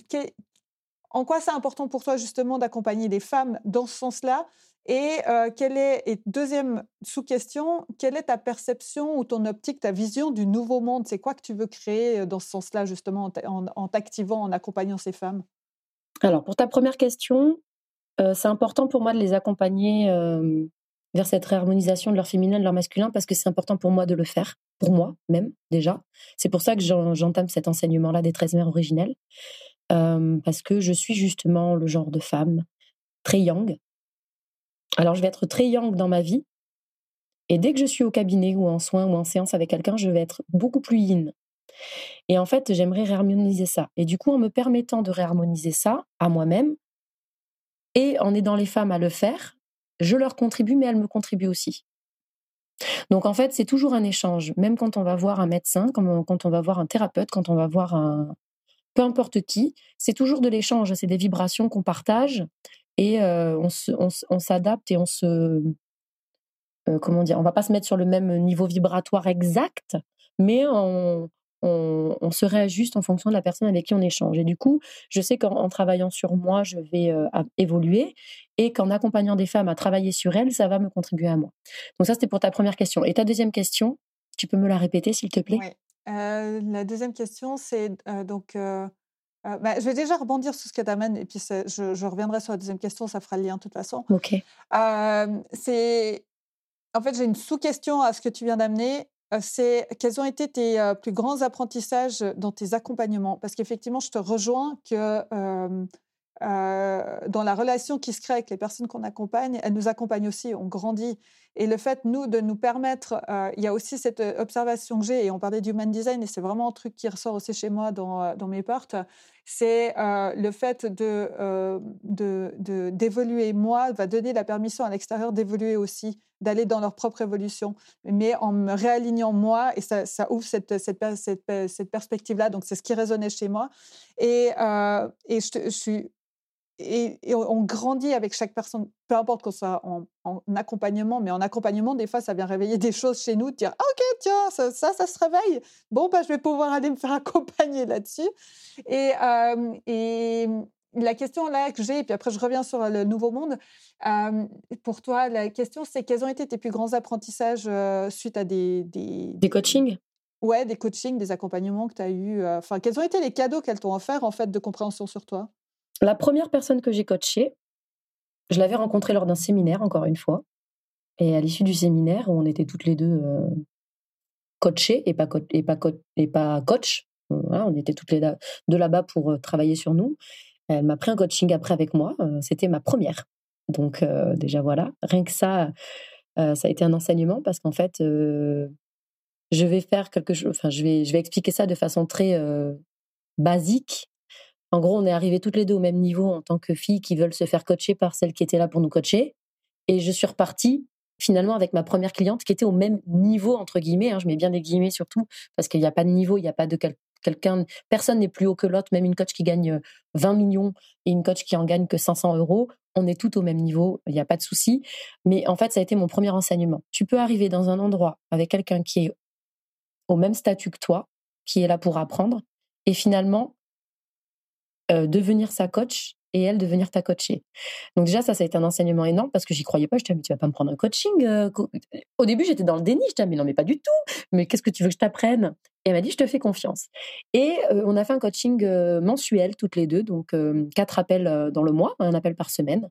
en quoi c'est important pour toi justement d'accompagner les femmes dans ce sens-là et quelle est, deuxième sous-question, quelle est ta perception ou ton optique, ta vision du nouveau monde? C'est quoi que tu veux créer dans ce sens-là, justement, en t'activant, en accompagnant ces femmes? Alors, pour ta première question, c'est important pour moi de les accompagner vers cette réharmonisation de leur féminin, de leur masculin, parce que c'est important pour moi de le faire, pour moi même déjà. C'est pour ça que j'entame cet enseignement-là des 13 mères originelles, parce que je suis justement le genre de femme très yang, alors, je vais être très yang dans ma vie. Et dès que je suis au cabinet ou en soins ou en séance avec quelqu'un, je vais être beaucoup plus yin. Et en fait, j'aimerais réharmoniser ça. Et du coup, en me permettant de réharmoniser ça à moi-même et en aidant les femmes à le faire, je leur contribue, mais elles me contribuent aussi. Donc en fait, c'est toujours un échange, même quand on va voir un médecin, quand on va voir un thérapeute, quand on va voir un, peu importe qui, c'est toujours de l'échange, c'est des vibrations qu'on partage et euh, on s'adapte et on se comment dire, on va pas se mettre sur le même niveau vibratoire exact, mais on, on, se réajuste en fonction de la personne avec qui on échange. Et du coup, je sais qu'en travaillant sur moi, je vais évoluer et qu'en accompagnant des femmes à travailler sur elles, ça va me contribuer à moi. Donc ça, c'était pour ta première question. Et ta deuxième question, tu peux me la répéter, s'il te plaît? Oui. Euh, la deuxième question, c'est donc... Bah, je vais déjà rebondir sur ce que tu amènes et puis je, je, reviendrai sur la deuxième question, ça fera le lien de toute façon. Ok. c'est en fait, j'ai une sous-question à ce que tu viens d'amener. C'est quels ont été tes plus grands apprentissages dans tes accompagnements? Parce qu'effectivement, je te rejoins que dans la relation qui se crée avec les personnes qu'on accompagne, elles nous accompagnent aussi, on grandit. Et le fait, nous, de nous permettre, il y a aussi cette observation que j'ai, et on parlait du human design, et c'est vraiment un truc qui ressort aussi chez moi dans, dans mes portes, c'est le fait de, de, d'évoluer moi, va donner la permission à l'extérieur d'évoluer aussi, d'aller dans leur propre évolution, mais en me réalignant moi, et ça, ouvre cette, cette, perspective-là, donc c'est ce qui résonnait chez moi. Et, et je suis et, on grandit avec chaque personne, peu importe qu'on soit en, accompagnement, mais en accompagnement, des fois, ça vient réveiller des choses chez nous, de dire ah, Ok, tiens, ça, ça, se réveille. Bon, bah, je vais pouvoir aller me faire accompagner là-dessus. Et, et la question là que j'ai, et puis après, je reviens sur le nouveau monde. pour toi, la question, c'est quels ont été tes plus grands apprentissages suite à des. Des, des coachings? Ouais, des coachings, des accompagnements que tu as eus. Enfin, quels ont été les cadeaux qu'elles t'ont offerts, en fait, de compréhension sur toi? La première personne que j'ai coachée, je l'avais rencontrée lors d'un séminaire, encore une fois. Et à l'issue du séminaire, où on était toutes les deux euh, coachées et pas, et pas, et pas coach, on était toutes les deux là-bas pour euh, travailler sur nous. Elle m'a pris un coaching après avec moi. Euh, c'était ma première. Donc déjà voilà, rien que ça, ça a été un enseignement parce qu'en fait, je vais faire quelque chose. Enfin, je vais, je vais expliquer ça de façon très basique en gros, on est arrivés toutes les deux au même niveau en tant que filles qui veulent se faire coacher par celle qui était là pour nous coacher. Et je suis repartie finalement avec ma première cliente qui était au même niveau, entre guillemets. Hein, je mets bien des guillemets surtout, parce qu'il n'y a pas de niveau, il n'y a pas de quelqu'un. Personne n'est plus haut que l'autre, même une coach qui gagne 20 euh, millions et une coach qui en gagne que 500 euros. On est tout au même niveau, il n'y a pas de souci. Mais en fait, ça a été mon premier enseignement. Tu peux arriver dans un endroit avec quelqu'un qui est au même statut que toi, qui est là pour apprendre, et finalement, euh, devenir sa coach et elle devenir ta coachée. Donc déjà, ça, ça a été un enseignement énorme parce que j'y croyais pas. Je disais, mais tu vas pas me prendre un coaching euh, Au début, j'étais dans le déni. Je disais, mais non, mais pas du tout. Mais qu'est-ce que tu veux que je t'apprenne? Et elle m'a dit, je te fais confiance. Et euh, on a fait un coaching mensuel toutes les deux, donc quatre appels dans le mois, un appel par semaine.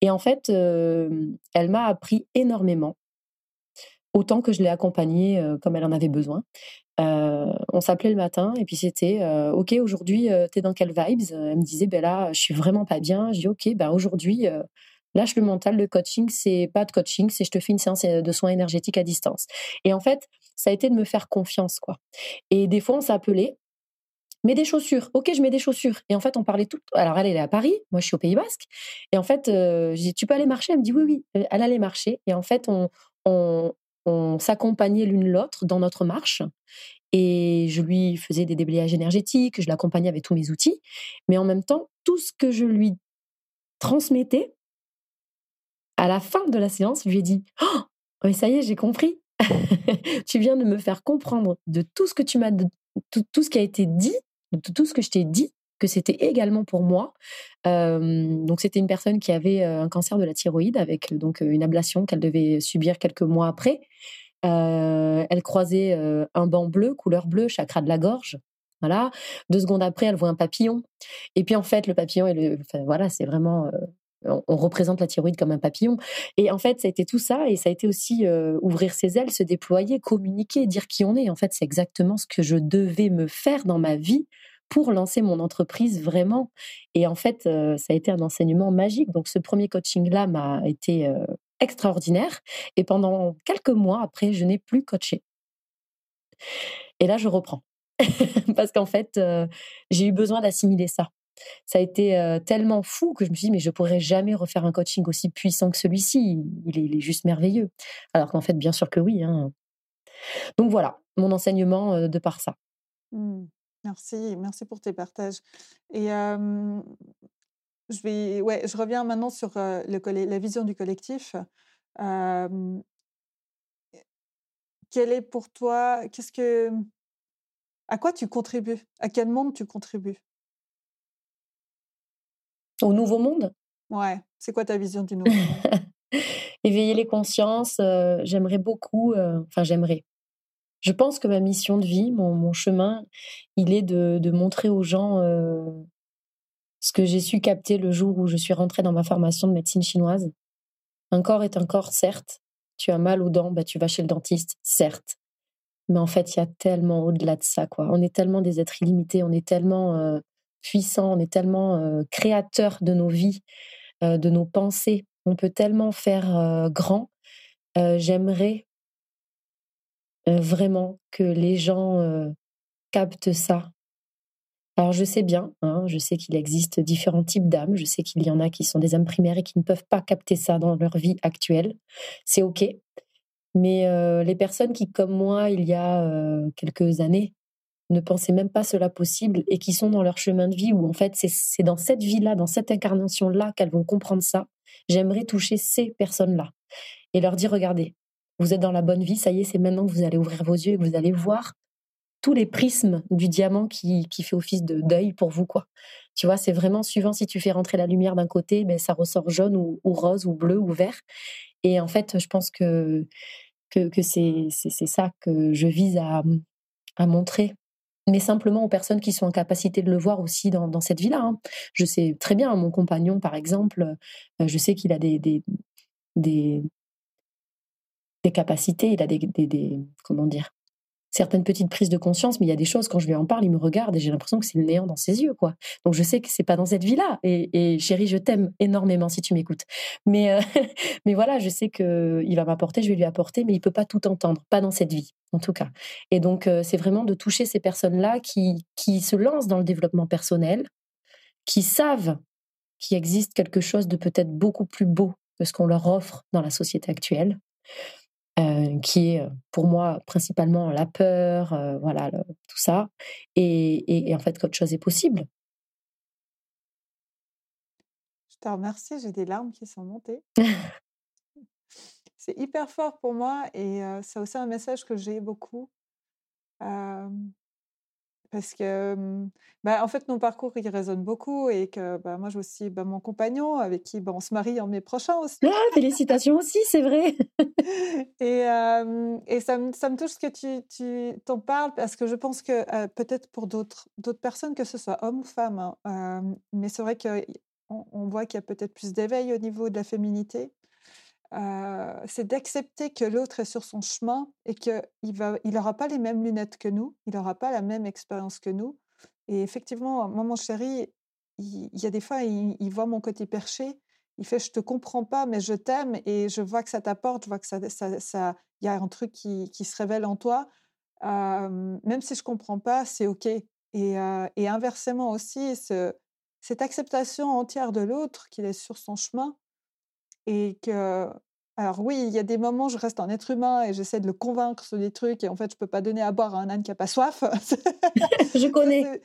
Et en fait, elle m'a appris énormément autant que je l'ai accompagnée comme elle en avait besoin. Euh, on s'appelait le matin et puis c'était euh, OK, aujourd'hui, euh, t'es dans quelle vibes? Elle me disait, ben là, je suis vraiment pas bien. Je dis, OK, ben aujourd'hui, lâche le mental, le coaching, c'est pas de coaching, c'est je te fais une séance de soins énergétiques à distance. Et en fait, ça a été de me faire confiance, quoi. Et des fois, on s'appelait, mets des chaussures. Ok, je mets des chaussures. Et en fait, on parlait tout. Alors, elle, elle est à Paris. Moi, je suis au Pays Basque. Et en fait, je dis, tu peux aller marcher? Elle me dit, oui, oui. Elle allait marcher. Et en fait, on, on s'accompagnait l'une l'autre dans notre marche. Et je lui faisais des déblayages énergétiques, je l'accompagnais avec tous mes outils. Mais en même temps, tout ce que je lui transmettais, à la fin de la séance, je lui ai dit Oh, mais ça y est, j'ai compris. tu viens de me faire comprendre de tout ce que tu m'as, tout, tout, ce qui a été dit, de tout ce que je t'ai dit, que c'était également pour moi. donc c'était une personne qui avait un cancer de la thyroïde avec donc une ablation qu'elle devait subir quelques mois après. elle croisait un banc bleu, couleur bleue, chakra de la gorge. Voilà. Deux secondes après, elle voit un papillon. Et puis en fait, le papillon, et le, voilà, c'est vraiment on, représente la thyroïde comme un papillon. Et en fait, ça a été tout ça, et ça a été aussi ouvrir ses ailes, se déployer, communiquer, dire qui on est. En fait, c'est exactement ce que je devais me faire dans ma vie pour lancer mon entreprise vraiment. Et en fait, euh, ça a été un enseignement magique. Donc, ce premier coaching-là m'a été euh, extraordinaire. Et pendant quelques mois après, je n'ai plus coaché. Et là, je reprends. parce qu'en fait, j'ai eu besoin d'assimiler ça. Ça a été tellement fou que je me suis dit, mais je pourrais jamais refaire un coaching aussi puissant que celui-ci. Il est, juste merveilleux. Alors qu'en fait, bien sûr que oui. Hein. Donc voilà, mon enseignement de par ça. Mmh. Merci, merci pour tes partages. Et je vais, ouais, je reviens maintenant sur le, la vision du collectif. quel est pour toi, qu'est-ce que, à quoi tu contribues? À quel monde tu contribues? Au nouveau monde? Ouais, c'est quoi ta vision du nouveau monde? Éveiller les consciences, j'aimerais beaucoup, enfin j'aimerais. Je pense que ma mission de vie, mon, chemin, il est de, montrer aux gens ce que j'ai su capter le jour où je suis rentrée dans ma formation de médecine chinoise. Un corps est un corps, certes. Tu as mal aux dents, bah, tu vas chez le dentiste, certes. Mais en fait, il y a tellement au-delà de ça, quoi. On est tellement des êtres illimités, on est tellement euh, puissants, on est tellement euh, créateurs de nos vies, euh, de nos pensées. On peut tellement faire grand. J'aimerais vraiment que les gens captent ça alors je sais bien, hein, je sais qu'il existe différents types d'âmes, je sais qu'il y en a qui sont des âmes primaires et qui ne peuvent pas capter ça dans leur vie actuelle. C'est OK. Mais euh, les personnes qui, comme moi, il y a euh, quelques années, ne pensaient même pas cela possible et qui sont dans leur chemin de vie où en fait c'est dans cette vie-là, dans cette incarnation-là qu'elles vont comprendre ça, j'aimerais toucher ces personnes-là et leur dire, regardez, vous êtes dans la bonne vie, ça y est, c'est maintenant que vous allez ouvrir vos yeux et que vous allez voir tous les prismes du diamant qui, qui fait office de deuil pour vous, quoi. Tu vois, c'est vraiment suivant si tu fais rentrer la lumière d'un côté, ben, ça ressort jaune ou, rose ou bleu ou vert. Et en fait, je pense que, que, c'est, ça que je vise à, à montrer mais simplement aux personnes qui sont en capacité de le voir aussi dans, cette vie-là. Hein. Je sais très bien, mon compagnon, par exemple, euh, je sais qu'il a des, des, des, capacités, il a des, comment dire, certaines petites prises de conscience, mais il y a des choses, quand je lui en parle, il me regarde et j'ai l'impression que c'est le néant dans ses yeux, quoi. Donc je sais que c'est pas dans cette vie-là. Et, chérie, je t'aime énormément si tu m'écoutes. Mais, euh, mais voilà, je sais qu'il va m'apporter, je vais lui apporter, mais il peut pas tout entendre, pas dans cette vie, en tout cas. Et donc, euh, c'est vraiment de toucher ces personnes-là qui, qui se lancent dans le développement personnel, qui savent qu'il existe quelque chose de peut-être beaucoup plus beau que ce qu'on leur offre dans la société actuelle euh, qui est pour moi principalement la peur, euh, voilà, tout ça. Et, et, en fait, qu'autre chose est possible. Je te remercie, j'ai des larmes qui sont montées. C'est hyper fort pour moi et euh, c'est aussi un message que j'ai beaucoup. Parce que, bah, en fait, nos parcours, ils résonnent beaucoup et que bah, moi, j'ai aussi bah, mon compagnon avec qui bah, on se marie en mai prochain aussi. Ah, félicitations aussi, c'est vrai. et, et ça, me, ça me touche que tu, tu t'en parles parce que je pense que peut-être pour d'autres, d'autres personnes, que ce soit homme ou femme, hein, mais c'est vrai qu'on on voit qu'il y a peut-être plus d'éveil au niveau de la féminité c'est d'accepter que l'autre est sur son chemin et qu'il n'aura il pas les mêmes lunettes que nous, il n'aura pas la même expérience que nous. Et effectivement, moi, mon chéri, il, y a des fois, il, voit mon côté perché, il fait « je te comprends pas, mais je t'aime et je vois que ça t'apporte, je vois que ça, ça, y a un truc qui, se révèle en toi. même si je comprends pas, c'est OK. Et, et inversement aussi, ce, cette acceptation entière de l'autre, qu'il est sur son chemin, et que alors oui, il y a des moments, je reste un être humain et j'essaie de le convaincre sur des trucs et en fait, je peux pas donner à boire à un âne qui a pas soif. je connais.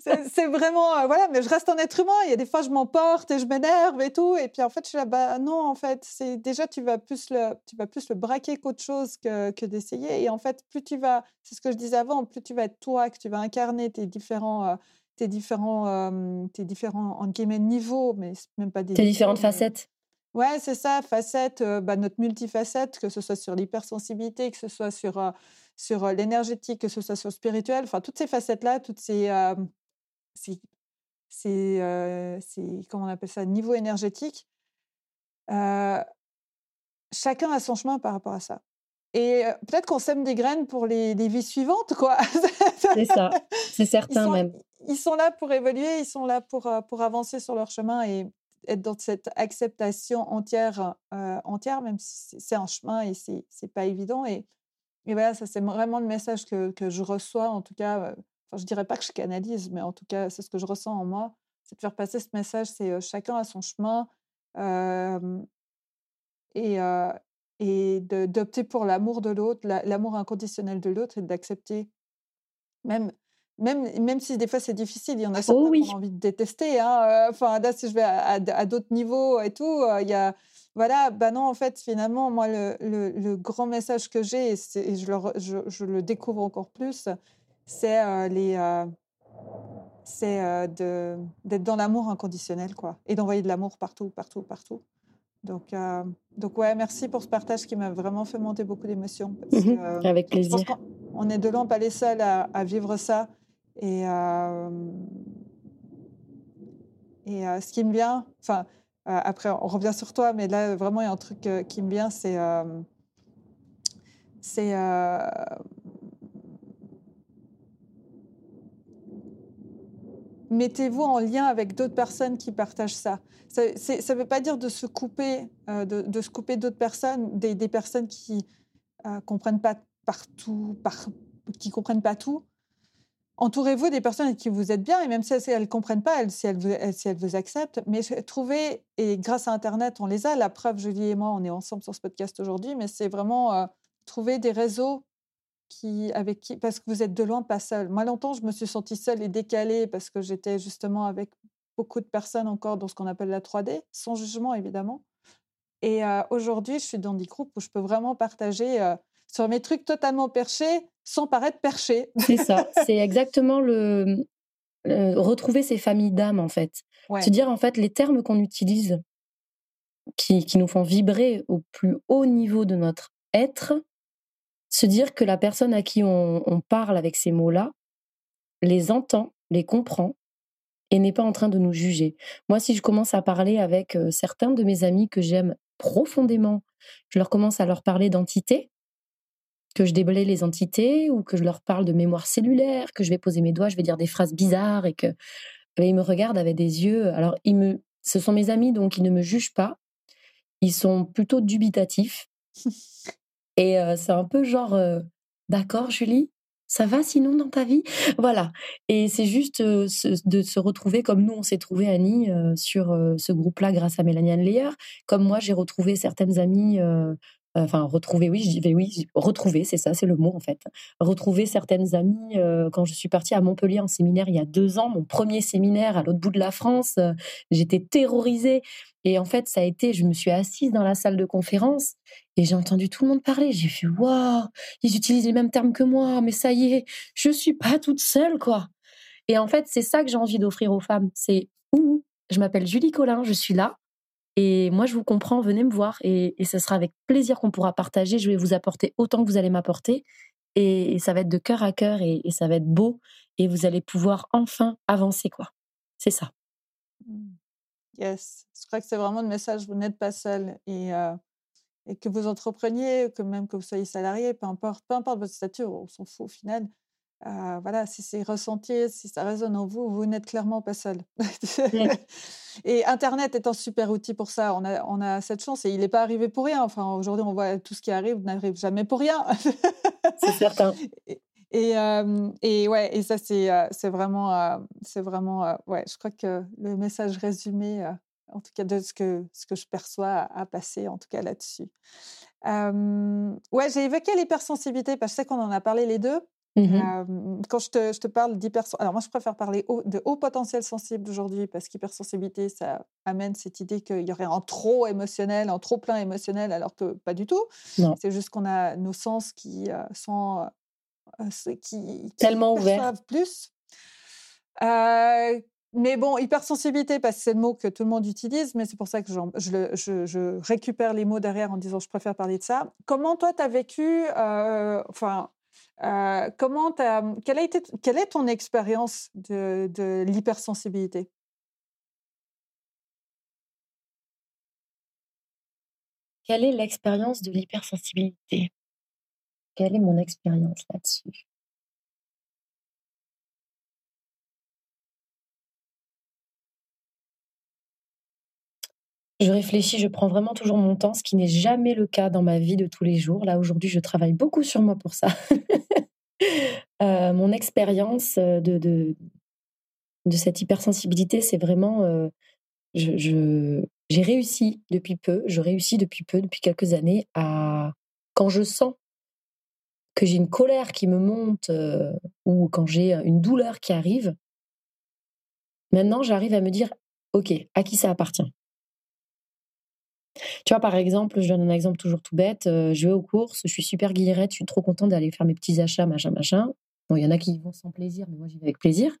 C'est vraiment, voilà, mais je reste un être humain. Il y a des fois, je m'emporte et je m'énerve et tout. Et puis en fait, je suis là, bah non, en fait, c'est déjà, tu vas plus le, tu vas plus le braquer qu'autre chose que, que d'essayer. Et en fait, plus tu vas, c'est ce que je disais avant, plus tu vas être toi, que tu vas incarner tes différents, tes différents, tes différents, en guillemets, niveaux, mais même pas des. Tes différentes facettes. Ouais, c'est ça, facette, bah, notre multifacette, que ce soit sur l'hypersensibilité, que ce soit sur, sur l'énergétique, que ce soit sur le spirituel, enfin toutes ces facettes-là, toutes ces, ces, comment on appelle ça, niveau énergétique, chacun a son chemin par rapport à ça. Et peut-être qu'on sème des graines pour les, les vies suivantes, quoi. c'est ça, c'est certain même. Ils sont là pour évoluer, ils sont là pour, pour avancer sur leur chemin et être dans cette acceptation entière, entière même si c'est un chemin et c'est n'est pas évident. Et, voilà, ça c'est vraiment le message que, que, je reçois, en tout cas. Enfin, je dirais pas que je canalise, mais en tout cas, c'est ce que je ressens en moi. C'est de faire passer ce message, c'est chacun a son chemin. et, et d'opter pour l'amour de l'autre, l'amour inconditionnel de l'autre et d'accepter, même, même, même si des fois c'est difficile, il y en a certains oh qui ont envie de détester. Hein, enfin, là, si je vais à, d'autres niveaux et tout, il y a. Voilà, bah non, en fait, finalement, moi, le, le, grand message que j'ai, et, je, le, je, je, le découvre encore plus, c'est les. c'est d'être dans l'amour inconditionnel, quoi, et d'envoyer de l'amour partout, partout, partout. Donc, euh, donc ouais, merci pour ce partage qui m'a vraiment fait monter beaucoup d'émotions. Mmh avec plaisir. on est de loin pas les seuls à, vivre ça. Et, euh, et euh, ce qui me vient, enfin, après, on revient sur toi, mais là, vraiment, il y a un truc qui me vient, c'est. c'est mettez-vous en lien avec d'autres personnes qui partagent ça. Ça ne veut pas dire de se couper, euh, de, se couper d'autres personnes, des, personnes qui euh, comprennent pas partout, qui comprennent pas tout. Entourez-vous des personnes avec qui vous êtes bien, et même si elles ne comprennent pas, elles, si, elles vous, acceptent, mais trouvez, et grâce à Internet, on les a, la preuve, Julie et moi, on est ensemble sur ce podcast aujourd'hui, mais c'est vraiment euh, trouver des réseaux qui, avec qui, parce que vous êtes de loin pas seul. Moi, longtemps, je me suis sentie seule et décalée parce que j'étais justement avec beaucoup de personnes encore dans ce qu'on appelle la 3D, sans jugement évidemment. Et aujourd'hui, je suis dans des groupes où je peux vraiment partager sur mes trucs totalement perchés sans paraître perché. C'est ça, c'est exactement le, retrouver ces familles d'âmes en fait. Se dire en fait les termes qu'on utilise qui, qui nous font vibrer au plus haut niveau de notre être, se dire que la personne à qui on, parle avec ces mots-là les entend, les comprend et n'est pas en train de nous juger. Moi, si je commence à parler avec euh, certains de mes amis que j'aime profondément, je leur commence à leur parler d'entités, que je déblaye les entités ou que je leur parle de mémoire cellulaire, que je vais poser mes doigts, je vais dire des phrases bizarres et que ils me regardent avec des yeux. Alors, ils me, ce sont mes amis, donc ils ne me jugent pas. Ils sont plutôt dubitatifs. Et c'est un peu genre, d'accord, Julie, ça va sinon dans ta vie? Voilà. Et c'est juste de se retrouver comme nous, on s'est trouvé, Annie, sur ce groupe-là grâce à Mélanie Leyer. Comme moi, j'ai retrouvé certaines amies enfin retrouver, oui, je vais oui, retrouver, c'est ça, c'est le mot en fait. Retrouver certaines amies euh, quand je suis partie à Montpellier en séminaire il y a deux ans, mon premier séminaire à l'autre bout de la France, euh, j'étais terrorisée et en fait ça a été, je me suis assise dans la salle de conférence et j'ai entendu tout le monde parler. J'ai fait waouh, ils utilisent les mêmes termes que moi, mais ça y est, je suis pas toute seule quoi. Et en fait c'est ça que j'ai envie d'offrir aux femmes, c'est ouh, je m'appelle Julie Collin, je suis là, et moi, je vous comprends, venez me voir et, ce sera avec plaisir qu'on pourra partager. Je vais vous apporter autant que vous allez m'apporter et, ça va être de cœur à cœur et, ça va être beau et vous allez pouvoir enfin avancer, quoi. C'est ça. Mmh. Yes, je crois que c'est vraiment le message, vous n'êtes pas seul et, euh, et que vous entrepreniez, que même que vous soyez salarié, peu importe, peu importe votre statut, on s'en fout au final. Euh, voilà, si c'est ressenti, si ça résonne en vous, vous n'êtes clairement pas seul. et Internet est un super outil pour ça. On a, on a cette chance et il n'est pas arrivé pour rien. Enfin, aujourd'hui, on voit tout ce qui arrive n'arrive jamais pour rien. c'est certain. Et, euh, et, ouais, et ça, c'est, euh, c'est vraiment, c'est vraiment ouais, je crois que le message résumé, en tout cas de ce que, ce que je perçois, a passé en tout cas là-dessus. ouais, j'ai évoqué l'hypersensibilité parce que je sais qu'on en a parlé les deux. Mmh quand je te, je te parle d'hypersensibilité, alors moi je préfère parler de haut potentiel sensible aujourd'hui parce qu'hypersensibilité, ça amène cette idée qu'il y aurait un trop émotionnel, un trop plein émotionnel, alors que pas du tout. C'est juste qu'on a nos sens qui sont qui, tellement ouverts plus. mais bon, hypersensibilité, parce que c'est le mot que tout le monde utilise, mais c'est pour ça que je, je, je, récupère les mots derrière en disant je préfère parler de ça. Comment toi, tu as vécu, enfin, euh, comment quelle, a été, quelle est ton expérience de, de l'hypersensibilité? Quelle est l'expérience de l'hypersensibilité? Quelle est mon expérience là-dessus? Je réfléchis, je prends vraiment toujours mon temps, ce qui n'est jamais le cas dans ma vie de tous les jours. Là, aujourd'hui, je travaille beaucoup sur moi pour ça. Euh, mon expérience de, de, de, cette hypersensibilité, c'est vraiment... Euh, j'ai réussi depuis peu, je réussis depuis peu, depuis quelques années, à... Quand je sens que j'ai une colère qui me monte euh, ou quand j'ai une douleur qui arrive, maintenant j'arrive à me dire, OK, à qui ça appartient? Tu vois, par exemple, je donne un exemple toujours tout bête. Euh, je vais aux courses, je suis super guillerette, je suis trop contente d'aller faire mes petits achats, machin, machin. Bon, il y en a qui y vont sans plaisir, mais moi j'y vais avec plaisir.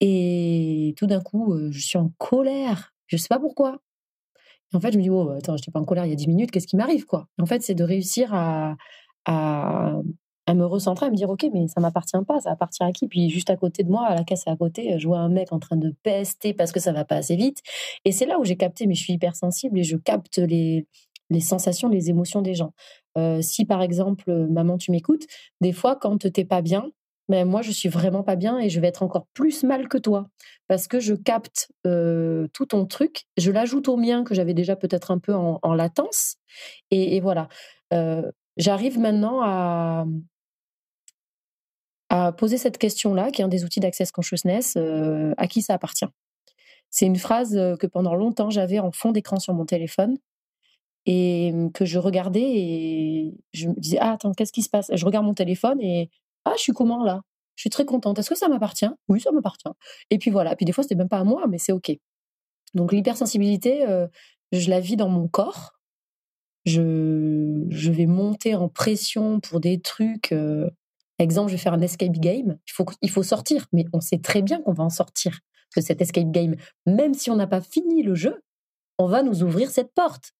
Et tout d'un coup, euh, je suis en colère. Je sais pas pourquoi. En fait, je me dis, oh, attends, je n'étais pas en colère il y a 10 minutes, qu'est-ce qui m'arrive, quoi? En fait, c'est de réussir à, à me recentrer, à me dire ok, mais ça m'appartient pas, ça appartient à qui? Puis juste à côté de moi, à la caisse à côté, je vois un mec en train de pester parce que ça va pas assez vite. Et c'est là où j'ai capté, mais je suis hypersensible et je capte les, les sensations, les émotions des gens. Euh, si par exemple, maman, tu m'écoutes, des fois quand t'es pas bien, mais ben, moi je suis vraiment pas bien et je vais être encore plus mal que toi parce que je capte euh, tout ton truc, je l'ajoute au mien que j'avais déjà peut-être un peu en, latence et, voilà. Euh, j'arrive maintenant à, à poser cette question-là, qui est un des outils d'Access Consciousness, euh, à qui ça appartient. C'est une phrase euh, que pendant longtemps j'avais en fond d'écran sur mon téléphone et mmh, que je regardais et je me disais ah attends qu'est-ce qui se passe? Je regarde mon téléphone et ah je suis comment là? Je suis très contente. Est-ce que ça m'appartient? Oui ça m'appartient. Et puis voilà. Puis des fois c'était même pas à moi mais c'est ok. Donc l'hypersensibilité, euh, je la vis dans mon corps. Je, je vais monter en pression pour des trucs. Exemple, je vais faire un escape game. Il faut, il faut sortir, mais on sait très bien qu'on va en sortir de cet escape game. Même si on n'a pas fini le jeu, on va nous ouvrir cette porte.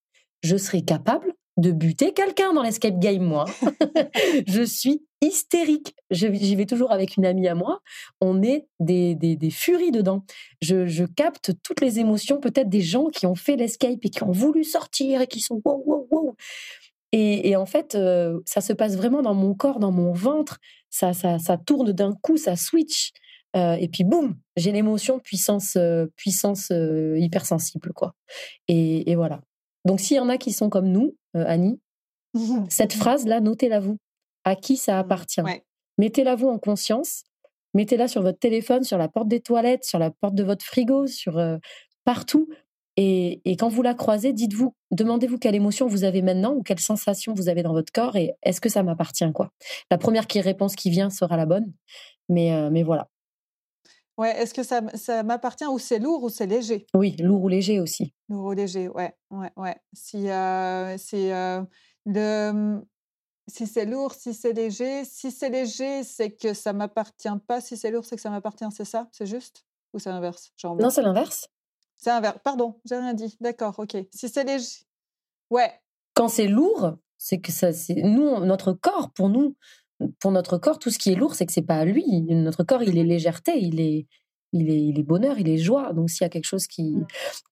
Je serai capable de buter quelqu'un dans l'escape game, moi. je suis hystérique. J'y vais toujours avec une amie à moi. On est des, des, furies dedans. Je, je, capte toutes les émotions, peut-être des gens qui ont fait l'escape et qui ont voulu sortir et qui sont wow, wow, wow. Et, en fait, euh, ça se passe vraiment dans mon corps, dans mon ventre. Ça, ça, ça tourne d'un coup, ça switch. Euh, et puis boum, j'ai l'émotion puissance, euh, puissance hypersensible, quoi. Et, voilà. Donc s'il y en a qui sont comme nous, Annie, cette phrase-là, notez-la vous. À qui ça mmh, appartient? Mettez-la vous en conscience. Mettez-la sur votre téléphone, sur la porte des toilettes, sur la porte de votre frigo, sur partout. Et, quand vous la croisez, dites-vous, demandez-vous quelle émotion vous avez maintenant ou quelle sensation vous avez dans votre corps et est-ce que ça m'appartient quoi? La première qui réponse qui vient sera la bonne, mais euh, mais voilà. Ouais, est-ce que ça, ça m'appartient ou c'est lourd ou c'est léger? Oui, lourd ou léger aussi. Lourd ou léger, ouais, ouais, ouais. Si euh, c'est euh, mmh, si c'est lourd, si c'est léger, si c'est léger, c'est que ça m'appartient pas. Si c'est lourd, c'est que ça m'appartient. C'est ça? C'est juste? Ou c'est l'inverse? Non, c'est l'inverse. C'est un verbe. Pardon, j'ai rien dit. D'accord, ok. Si c'est léger. Ouais. Quand c'est lourd, c'est que ça, c'est nous, notre corps, pour nous, pour notre corps, tout ce qui est lourd, c'est que c'est pas à lui. Notre corps, il est légèreté, il est, il est, il est bonheur, il est joie. Donc s'il y a quelque chose qui,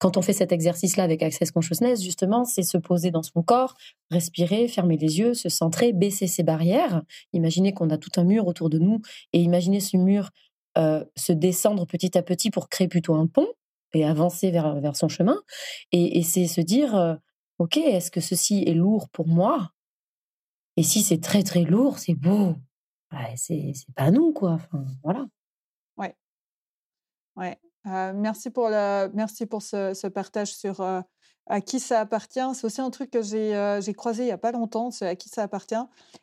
quand on fait cet exercice-là avec Access Consciousness, justement, c'est se poser dans son corps, respirer, fermer les yeux, se centrer, baisser ses barrières. Imaginez qu'on a tout un mur autour de nous et imaginez ce mur euh, se descendre petit à petit pour créer plutôt un pont et avancer vers, vers son chemin. Et, c'est se dire, OK, est-ce que ceci est lourd pour moi? Et si c'est très, très lourd, c'est beau. Ouais, c'est pas nous, quoi. Enfin, voilà. Ouais. Ouais. Merci pour, la, merci pour ce, ce partage sur à qui ça appartient. C'est aussi un truc que j'ai croisé il n'y a pas longtemps, c'est à qui ça appartient.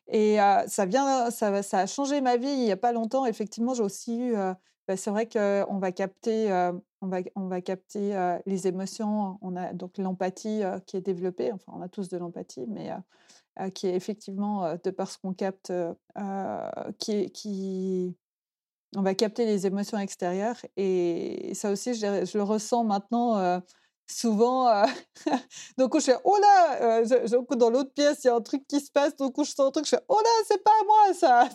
Et ça, vient, ça, ça a changé ma vie il n'y a pas longtemps. Effectivement, j'ai aussi eu bah, c'est vrai qu'on va capter, on va, on va capter les émotions. On a donc l'empathie qui est développée. Enfin, on a tous de l'empathie, mais qui est effectivement, de par ce qu'on capte, qui, qui, on va capter les émotions extérieures. Et ça aussi, je, je le ressens maintenant souvent, euh, donc je fais oh là, euh, dans l'autre pièce, il y a un truc qui se passe, donc je sens un truc, je fais oh là, c'est pas moi ça.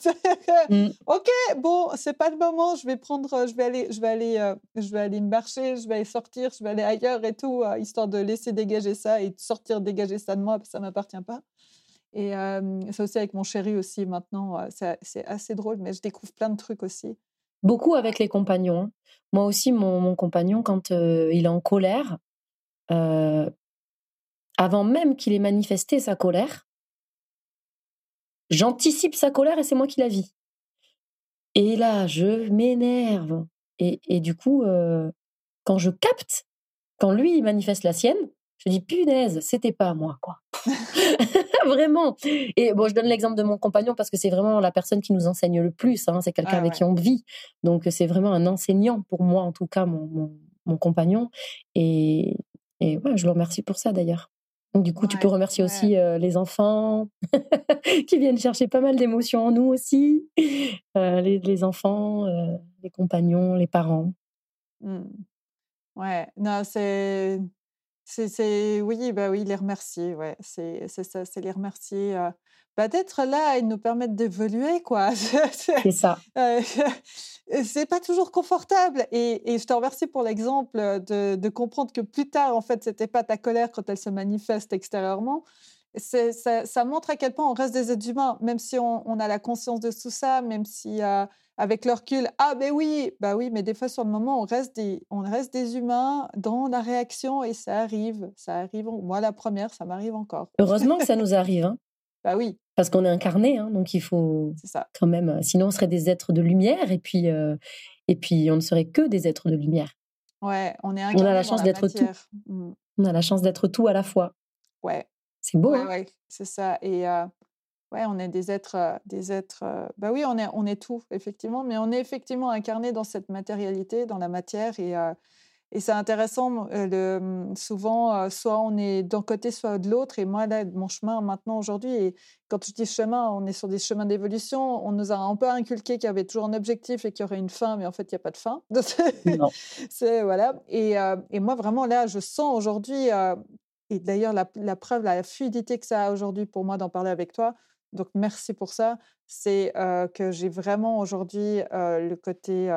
Mmh. Ok, bon, c'est pas le moment, je vais prendre, je vais aller, je vais aller, euh, je vais aller marcher, je vais aller sortir, je vais aller ailleurs et tout, histoire de laisser dégager ça et de sortir dégager ça de moi parce que ça m'appartient pas. Et c'est aussi avec mon chéri aussi maintenant, c'est assez drôle, mais je découvre plein de trucs aussi. Beaucoup avec les compagnons. Moi aussi, mon, mon compagnon, quand il est en colère, avant même qu'il ait manifesté sa colère, j'anticipe sa colère et c'est moi qui la vis. Et là, je m'énerve. Et, et, du coup, quand je capte, quand lui il manifeste la sienne, je dis punaise, c'était pas moi, quoi. vraiment. Et bon, je donne l'exemple de mon compagnon parce que c'est vraiment la personne qui nous enseigne le plus. Hein. c'est quelqu'un avec qui on vit. Donc, c'est vraiment un enseignant pour moi, en tout cas, mon, mon, compagnon. Et, et ouais, je le remercie pour ça d'ailleurs. Donc, du coup, tu peux remercier aussi euh, les enfants qui viennent chercher pas mal d'émotions en nous aussi. Euh, les, les, enfants, euh, les compagnons, les parents. Mmh. Ouais, non, c'est c'est oui, bah, oui, les remercier, ouais, c'est ça, c'est les remercier, bah, d'être là et de nous permettre d'évoluer, quoi. C'est ça. c'est pas toujours confortable et et je te remercie pour l'exemple, de de comprendre que plus tard, en fait, c'était pas ta colère quand elle se manifeste extérieurement. C'est ça ça montre à quel point on reste des êtres humains, même si on on a la conscience de tout ça, même si, avec le recul, ah ben oui, bah oui, mais des fois sur le moment, on reste des, on reste des humains dans la réaction et ça arrive, ça arrive. Moi, la première, ça m'arrive encore. Heureusement que ça nous arrive. Hein. Bah oui. Parce qu'on est incarné, hein, donc il faut ça. quand même. Sinon, on serait des êtres de lumière et puis, euh, et puis on ne serait que des êtres de lumière. Ouais, on est incarné. On a la chance d'être tout. Mmh. On a la chance d'être tout à la fois. Ouais. C'est beau. Ouais, hein. ouais, c'est ça. Et euh, ouais, on est des êtres, des êtres. bah oui, on est, on est tout effectivement, mais on est effectivement incarné dans cette matérialité, dans la matière, et, et c'est intéressant. Le, mmh, souvent, soit on est d'un côté, soit de l'autre. Et moi, là, mon chemin maintenant aujourd'hui, et quand je dis chemin, on est sur des chemins d'évolution. On nous a un peu inculqué qu'il y avait toujours un objectif et qu'il y aurait une fin, mais en fait, il n'y a pas de fin. c'est voilà. Et, et, moi, vraiment là, je sens aujourd'hui. et d'ailleurs, la, la, preuve, la fluidité que ça a aujourd'hui pour moi d'en parler avec toi, donc, merci pour ça. C'est que j'ai vraiment aujourd'hui le côté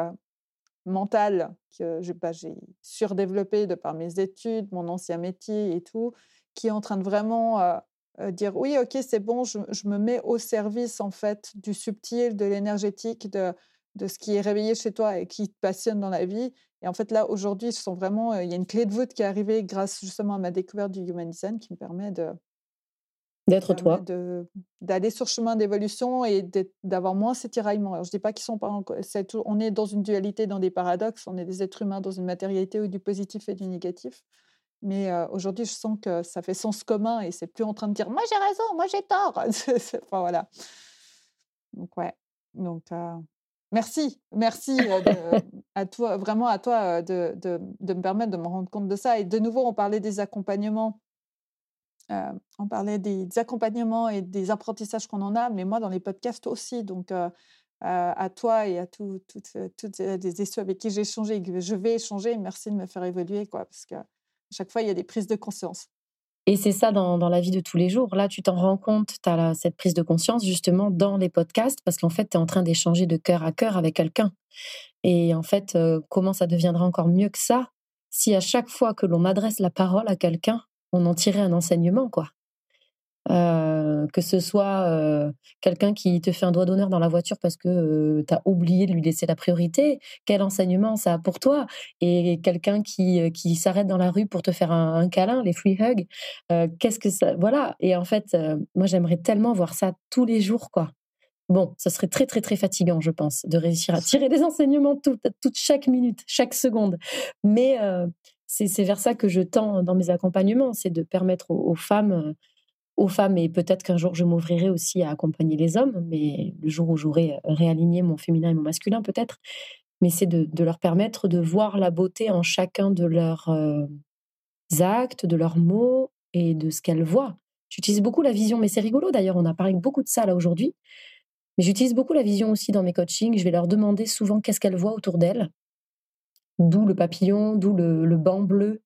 mental que bah, j'ai surdéveloppé de par mes études, mon ancien métier et tout, qui est en train de vraiment dire oui, ok, c'est bon, je, me mets au service en fait du subtil, de l'énergétique, de, de ce qui est réveillé chez toi et qui te passionne dans la vie. Et en fait, là, aujourd'hui, il y a une clé de voûte qui est arrivée grâce justement à ma découverte du Human Design qui me permet de, D'être toi. D'aller sur chemin d'évolution et d'avoir moins ces tiraillements. Alors, je ne dis pas qu'ils sont pas. on est dans une dualité, dans des paradoxes. On est des êtres humains dans une matérialité où du positif et du négatif. Mais aujourd'hui, je sens que ça fait sens commun et c'est plus en train de dire moi j'ai raison, moi j'ai tort. enfin, voilà. Donc, ouais. Donc, merci. Merci à toi, vraiment à toi de, de, de me permettre de me rendre compte de ça. Et de nouveau, on parlait des accompagnements on parlait des, accompagnements et des apprentissages qu'on en a, mais moi dans les podcasts aussi. Donc à toi et à toutes les issues avec qui j'ai échangé et que je vais échanger, merci de me faire évoluer, quoi, parce que chaque fois il y a des prises de conscience. Et c'est ça dans, la vie de tous les jours. Là, tu t'en rends compte, tu as cette prise de conscience justement dans les podcasts, parce qu'en fait, tu es en train d'échanger de cœur à cœur avec quelqu'un. Et en fait, comment ça deviendra encore mieux que ça si à chaque fois que l'on adresse la parole à quelqu'un, on en tirait un enseignement, quoi. Que ce soit quelqu'un qui te fait un doigt d'honneur dans la voiture parce que euh, tu as oublié de lui laisser la priorité, quel enseignement ça a pour toi? Et quelqu'un qui, qui s'arrête dans la rue pour te faire un, câlin, les free hugs, qu'est-ce que ça... Voilà, et en fait, moi j'aimerais tellement voir ça tous les jours, quoi. Bon, ça serait très très très fatigant, je pense, de réussir à tirer des enseignements toute, toute chaque minute, chaque seconde. Mais c'est vers ça que je tends dans mes accompagnements, c'est de permettre aux, femmes, aux femmes, et peut-être qu'un jour je m'ouvrirai aussi à accompagner les hommes, mais le jour où j'aurai réaligné mon féminin et mon masculin peut-être, mais c'est de, leur permettre de voir la beauté en chacun de leurs actes, de leurs mots et de ce qu'elles voient. J'utilise beaucoup la vision, mais c'est rigolo d'ailleurs, on a parlé beaucoup de ça là aujourd'hui. Mais j'utilise beaucoup la vision aussi dans mes coachings. Je vais leur demander souvent qu'est-ce qu'elles voient autour d'elles d'où le papillon, d'où le, banc bleu,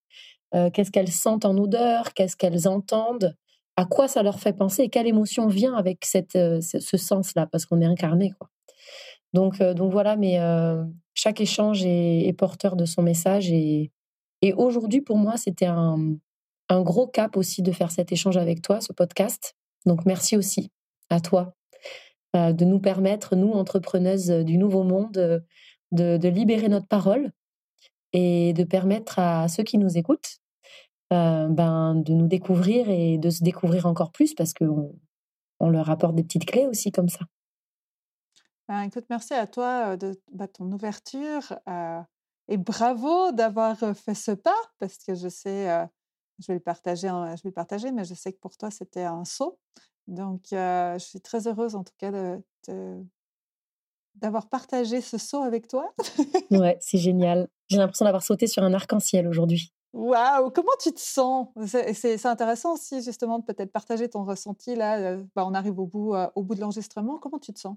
euh, qu'est-ce qu'elles sentent en odeur, qu'est-ce qu'elles entendent, à quoi ça leur fait penser? Et quelle émotion vient avec cette, euh, ce, sens-là, parce qu'on est incarné. Quoi. Donc, euh, donc voilà, mais chaque échange est, porteur de son message. Et, et aujourd'hui, pour moi, c'était un, un gros cap aussi de faire cet échange avec toi, ce podcast. Donc merci aussi à toi de nous permettre, nous, entrepreneuses du nouveau monde, de libérer notre parole et de permettre à ceux qui nous écoutent ben, de nous découvrir et de se découvrir encore plus parce qu'on on leur apporte des petites clés aussi comme ça. Ben, écoute, merci à toi de bah, ton ouverture et bravo d'avoir fait ce pas parce que je sais, je vais le partager, je vais le partager, mais je sais que pour toi c'était un saut. Donc, je suis très heureuse en tout cas de, d'avoir partagé ce saut avec toi? ouais, c'est génial. J'ai l'impression d'avoir sauté sur un arc-en-ciel aujourd'hui. Waouh, comment tu te sens? C'est, intéressant aussi justement de peut-être partager ton ressenti là. Bah, on arrive au bout, au bout de l'enregistrement. Comment tu te sens?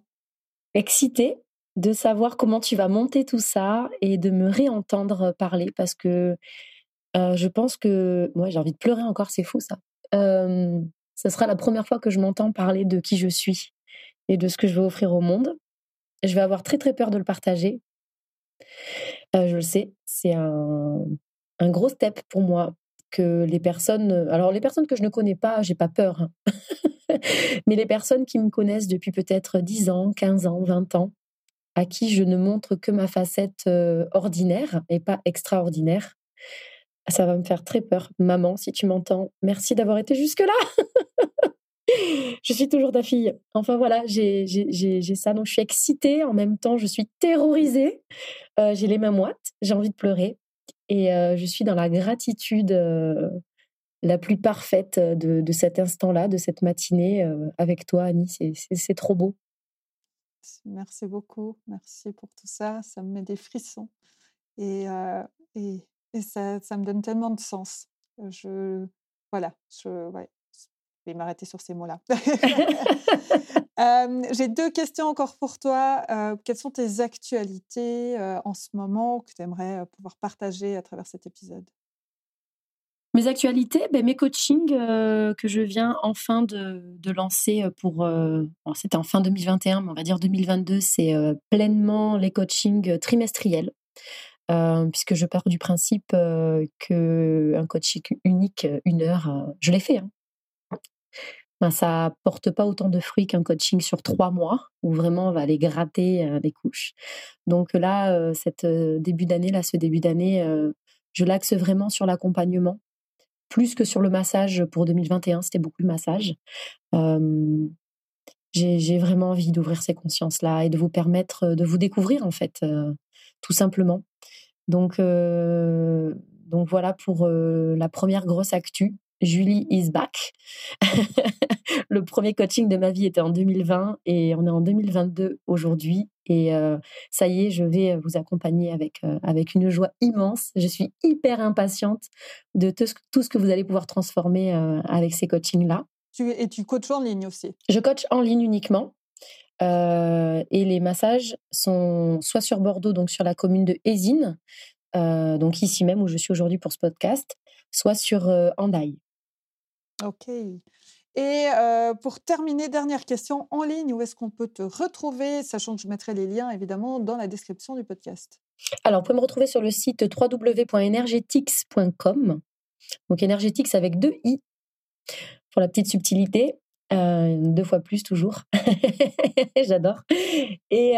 Excitée de savoir comment tu vas monter tout ça et de me réentendre parler parce que je pense que moi j'ai envie de pleurer encore, c'est fou ça. ce sera la première fois que je m'entends parler de qui je suis et de ce que je veux offrir au monde. Je vais avoir très très peur de le partager. je le sais, c'est un, gros step pour moi que les personnes. Alors, les personnes que je ne connais pas, j'ai pas peur. Hein. Mais les personnes qui me connaissent depuis peut-être 10 ans, 15 ans, 20 ans, à qui je ne montre que ma facette ordinaire et pas extraordinaire, ça va me faire très peur. Maman, si tu m'entends, merci d'avoir été jusque-là. je suis toujours ta fille. Enfin voilà, j'ai ça. Donc je suis excitée, en même temps je suis terrorisée. j'ai les mains moites, j'ai envie de pleurer. Et je suis dans la gratitude la plus parfaite de, cet instant-là, de cette matinée avec toi, Annie. C'est trop beau. Merci beaucoup. Merci pour tout ça. Ça me met des frissons. Et, ça, me donne tellement de sens. Voilà, vais m'arrêter sur ces mots-là. J'ai deux questions encore pour toi. quelles sont tes actualités en ce moment que tu aimerais pouvoir partager à travers cet épisode? Mes actualités, ben, mes coachings que je viens enfin de, de lancer pour, c'était en fin 2021, mais on va dire 2022, c'est pleinement les coachings trimestriels. puisque je pars du principe que un coaching unique, une heure, je l'ai fait, hein, ben, ça porte pas autant de fruits qu'un coaching sur trois mois où vraiment on va aller gratter euh, les couches. Donc là, euh, cette euh, début d'année, là, ce début d'année, je l'axe vraiment sur l'accompagnement, plus que sur le massage pour 2021. C'était beaucoup de massage. j'ai vraiment envie d'ouvrir ces consciences-là et de vous permettre de vous découvrir en fait, tout simplement. Donc, donc voilà pour la première grosse actu. Julie is back. le premier coaching de ma vie était en 2020 et on est en 2022 aujourd'hui. Et euh, ça y est, je vais vous accompagner avec, euh, avec une joie immense. Je suis hyper impatiente de tout ce, tout ce que vous allez pouvoir transformer euh, avec ces coachings-là. et tu coaches en ligne aussi? Je coach en ligne uniquement. et les massages sont soit sur Bordeaux, donc sur la commune de Hésine, donc ici même où je suis aujourd'hui pour ce podcast, soit sur Andaille. Ok. Et pour terminer, dernière question, en ligne, où est-ce qu'on peut te retrouver, sachant que je mettrai les liens évidemment dans la description du podcast? Alors, on peut me retrouver sur le site www.energetics.com. Donc, Energetics avec deux i, pour la petite subtilité. deux fois plus toujours. J'adore. Et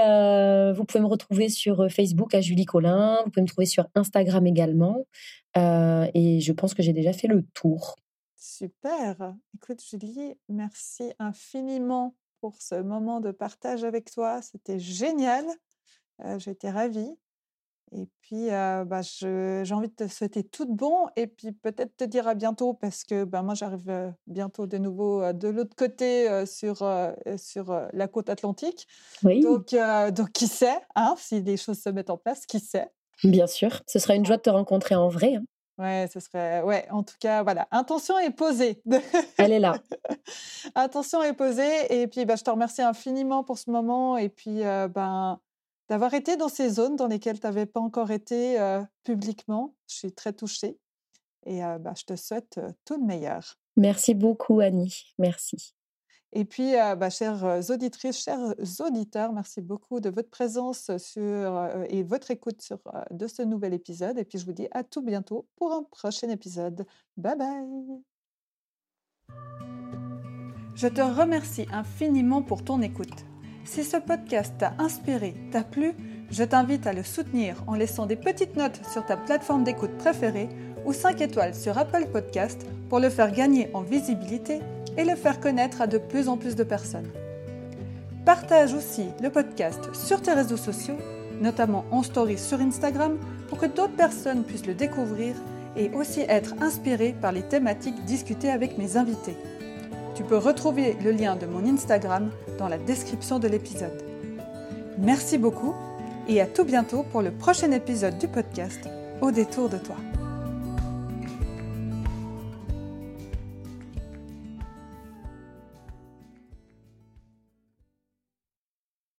vous pouvez me retrouver sur Facebook à Julie Collin. Vous pouvez me trouver sur Instagram également. et je pense que j'ai déjà fait le tour. Super. Écoute, Julie, merci infiniment pour ce moment de partage avec toi. C'était génial. J'étais ravie. Et puis, bah, j'ai envie de te souhaiter tout de bon et puis peut-être te dire à bientôt parce que bah, moi, j'arrive bientôt de nouveau de l'autre côté sur, sur la côte atlantique. Oui. Donc, donc qui sait, hein, si les choses se mettent en place, qui sait. Bien sûr, ce sera une joie de te rencontrer en vrai. Hein. Ouais, ce serait. Ouais, en tout cas, voilà. Intention est posée. Elle est là. Intention est posée. Et puis, bah, je te remercie infiniment pour ce moment. Et puis, ben, d'avoir été dans ces zones dans lesquelles tu n'avais pas encore été publiquement. Je suis très touchée. Et bah, je te souhaite tout le meilleur. Merci beaucoup, Annie. Merci. Et puis, euh, bah, chères euh, auditrices, chers auditeurs, merci beaucoup de votre présence sur, euh, et votre écoute sur, de ce nouvel épisode. Et puis, je vous dis à tout bientôt pour un prochain épisode. Bye bye. Je te remercie infiniment pour ton écoute. Si ce podcast t'a inspiré, t'a plu, je t'invite à le soutenir en laissant des petites notes sur ta plateforme d'écoute préférée ou 5 étoiles sur Apple Podcast pour le faire gagner en visibilité et le faire connaître à de plus en plus de personnes. Partage aussi le podcast sur tes réseaux sociaux, notamment en story sur Instagram, pour que d'autres personnes puissent le découvrir et aussi être inspirées par les thématiques discutées avec mes invités. Tu peux retrouver le lien de mon Instagram dans la description de l'épisode. Merci beaucoup et à tout bientôt pour le prochain épisode du podcast Au détour de toi.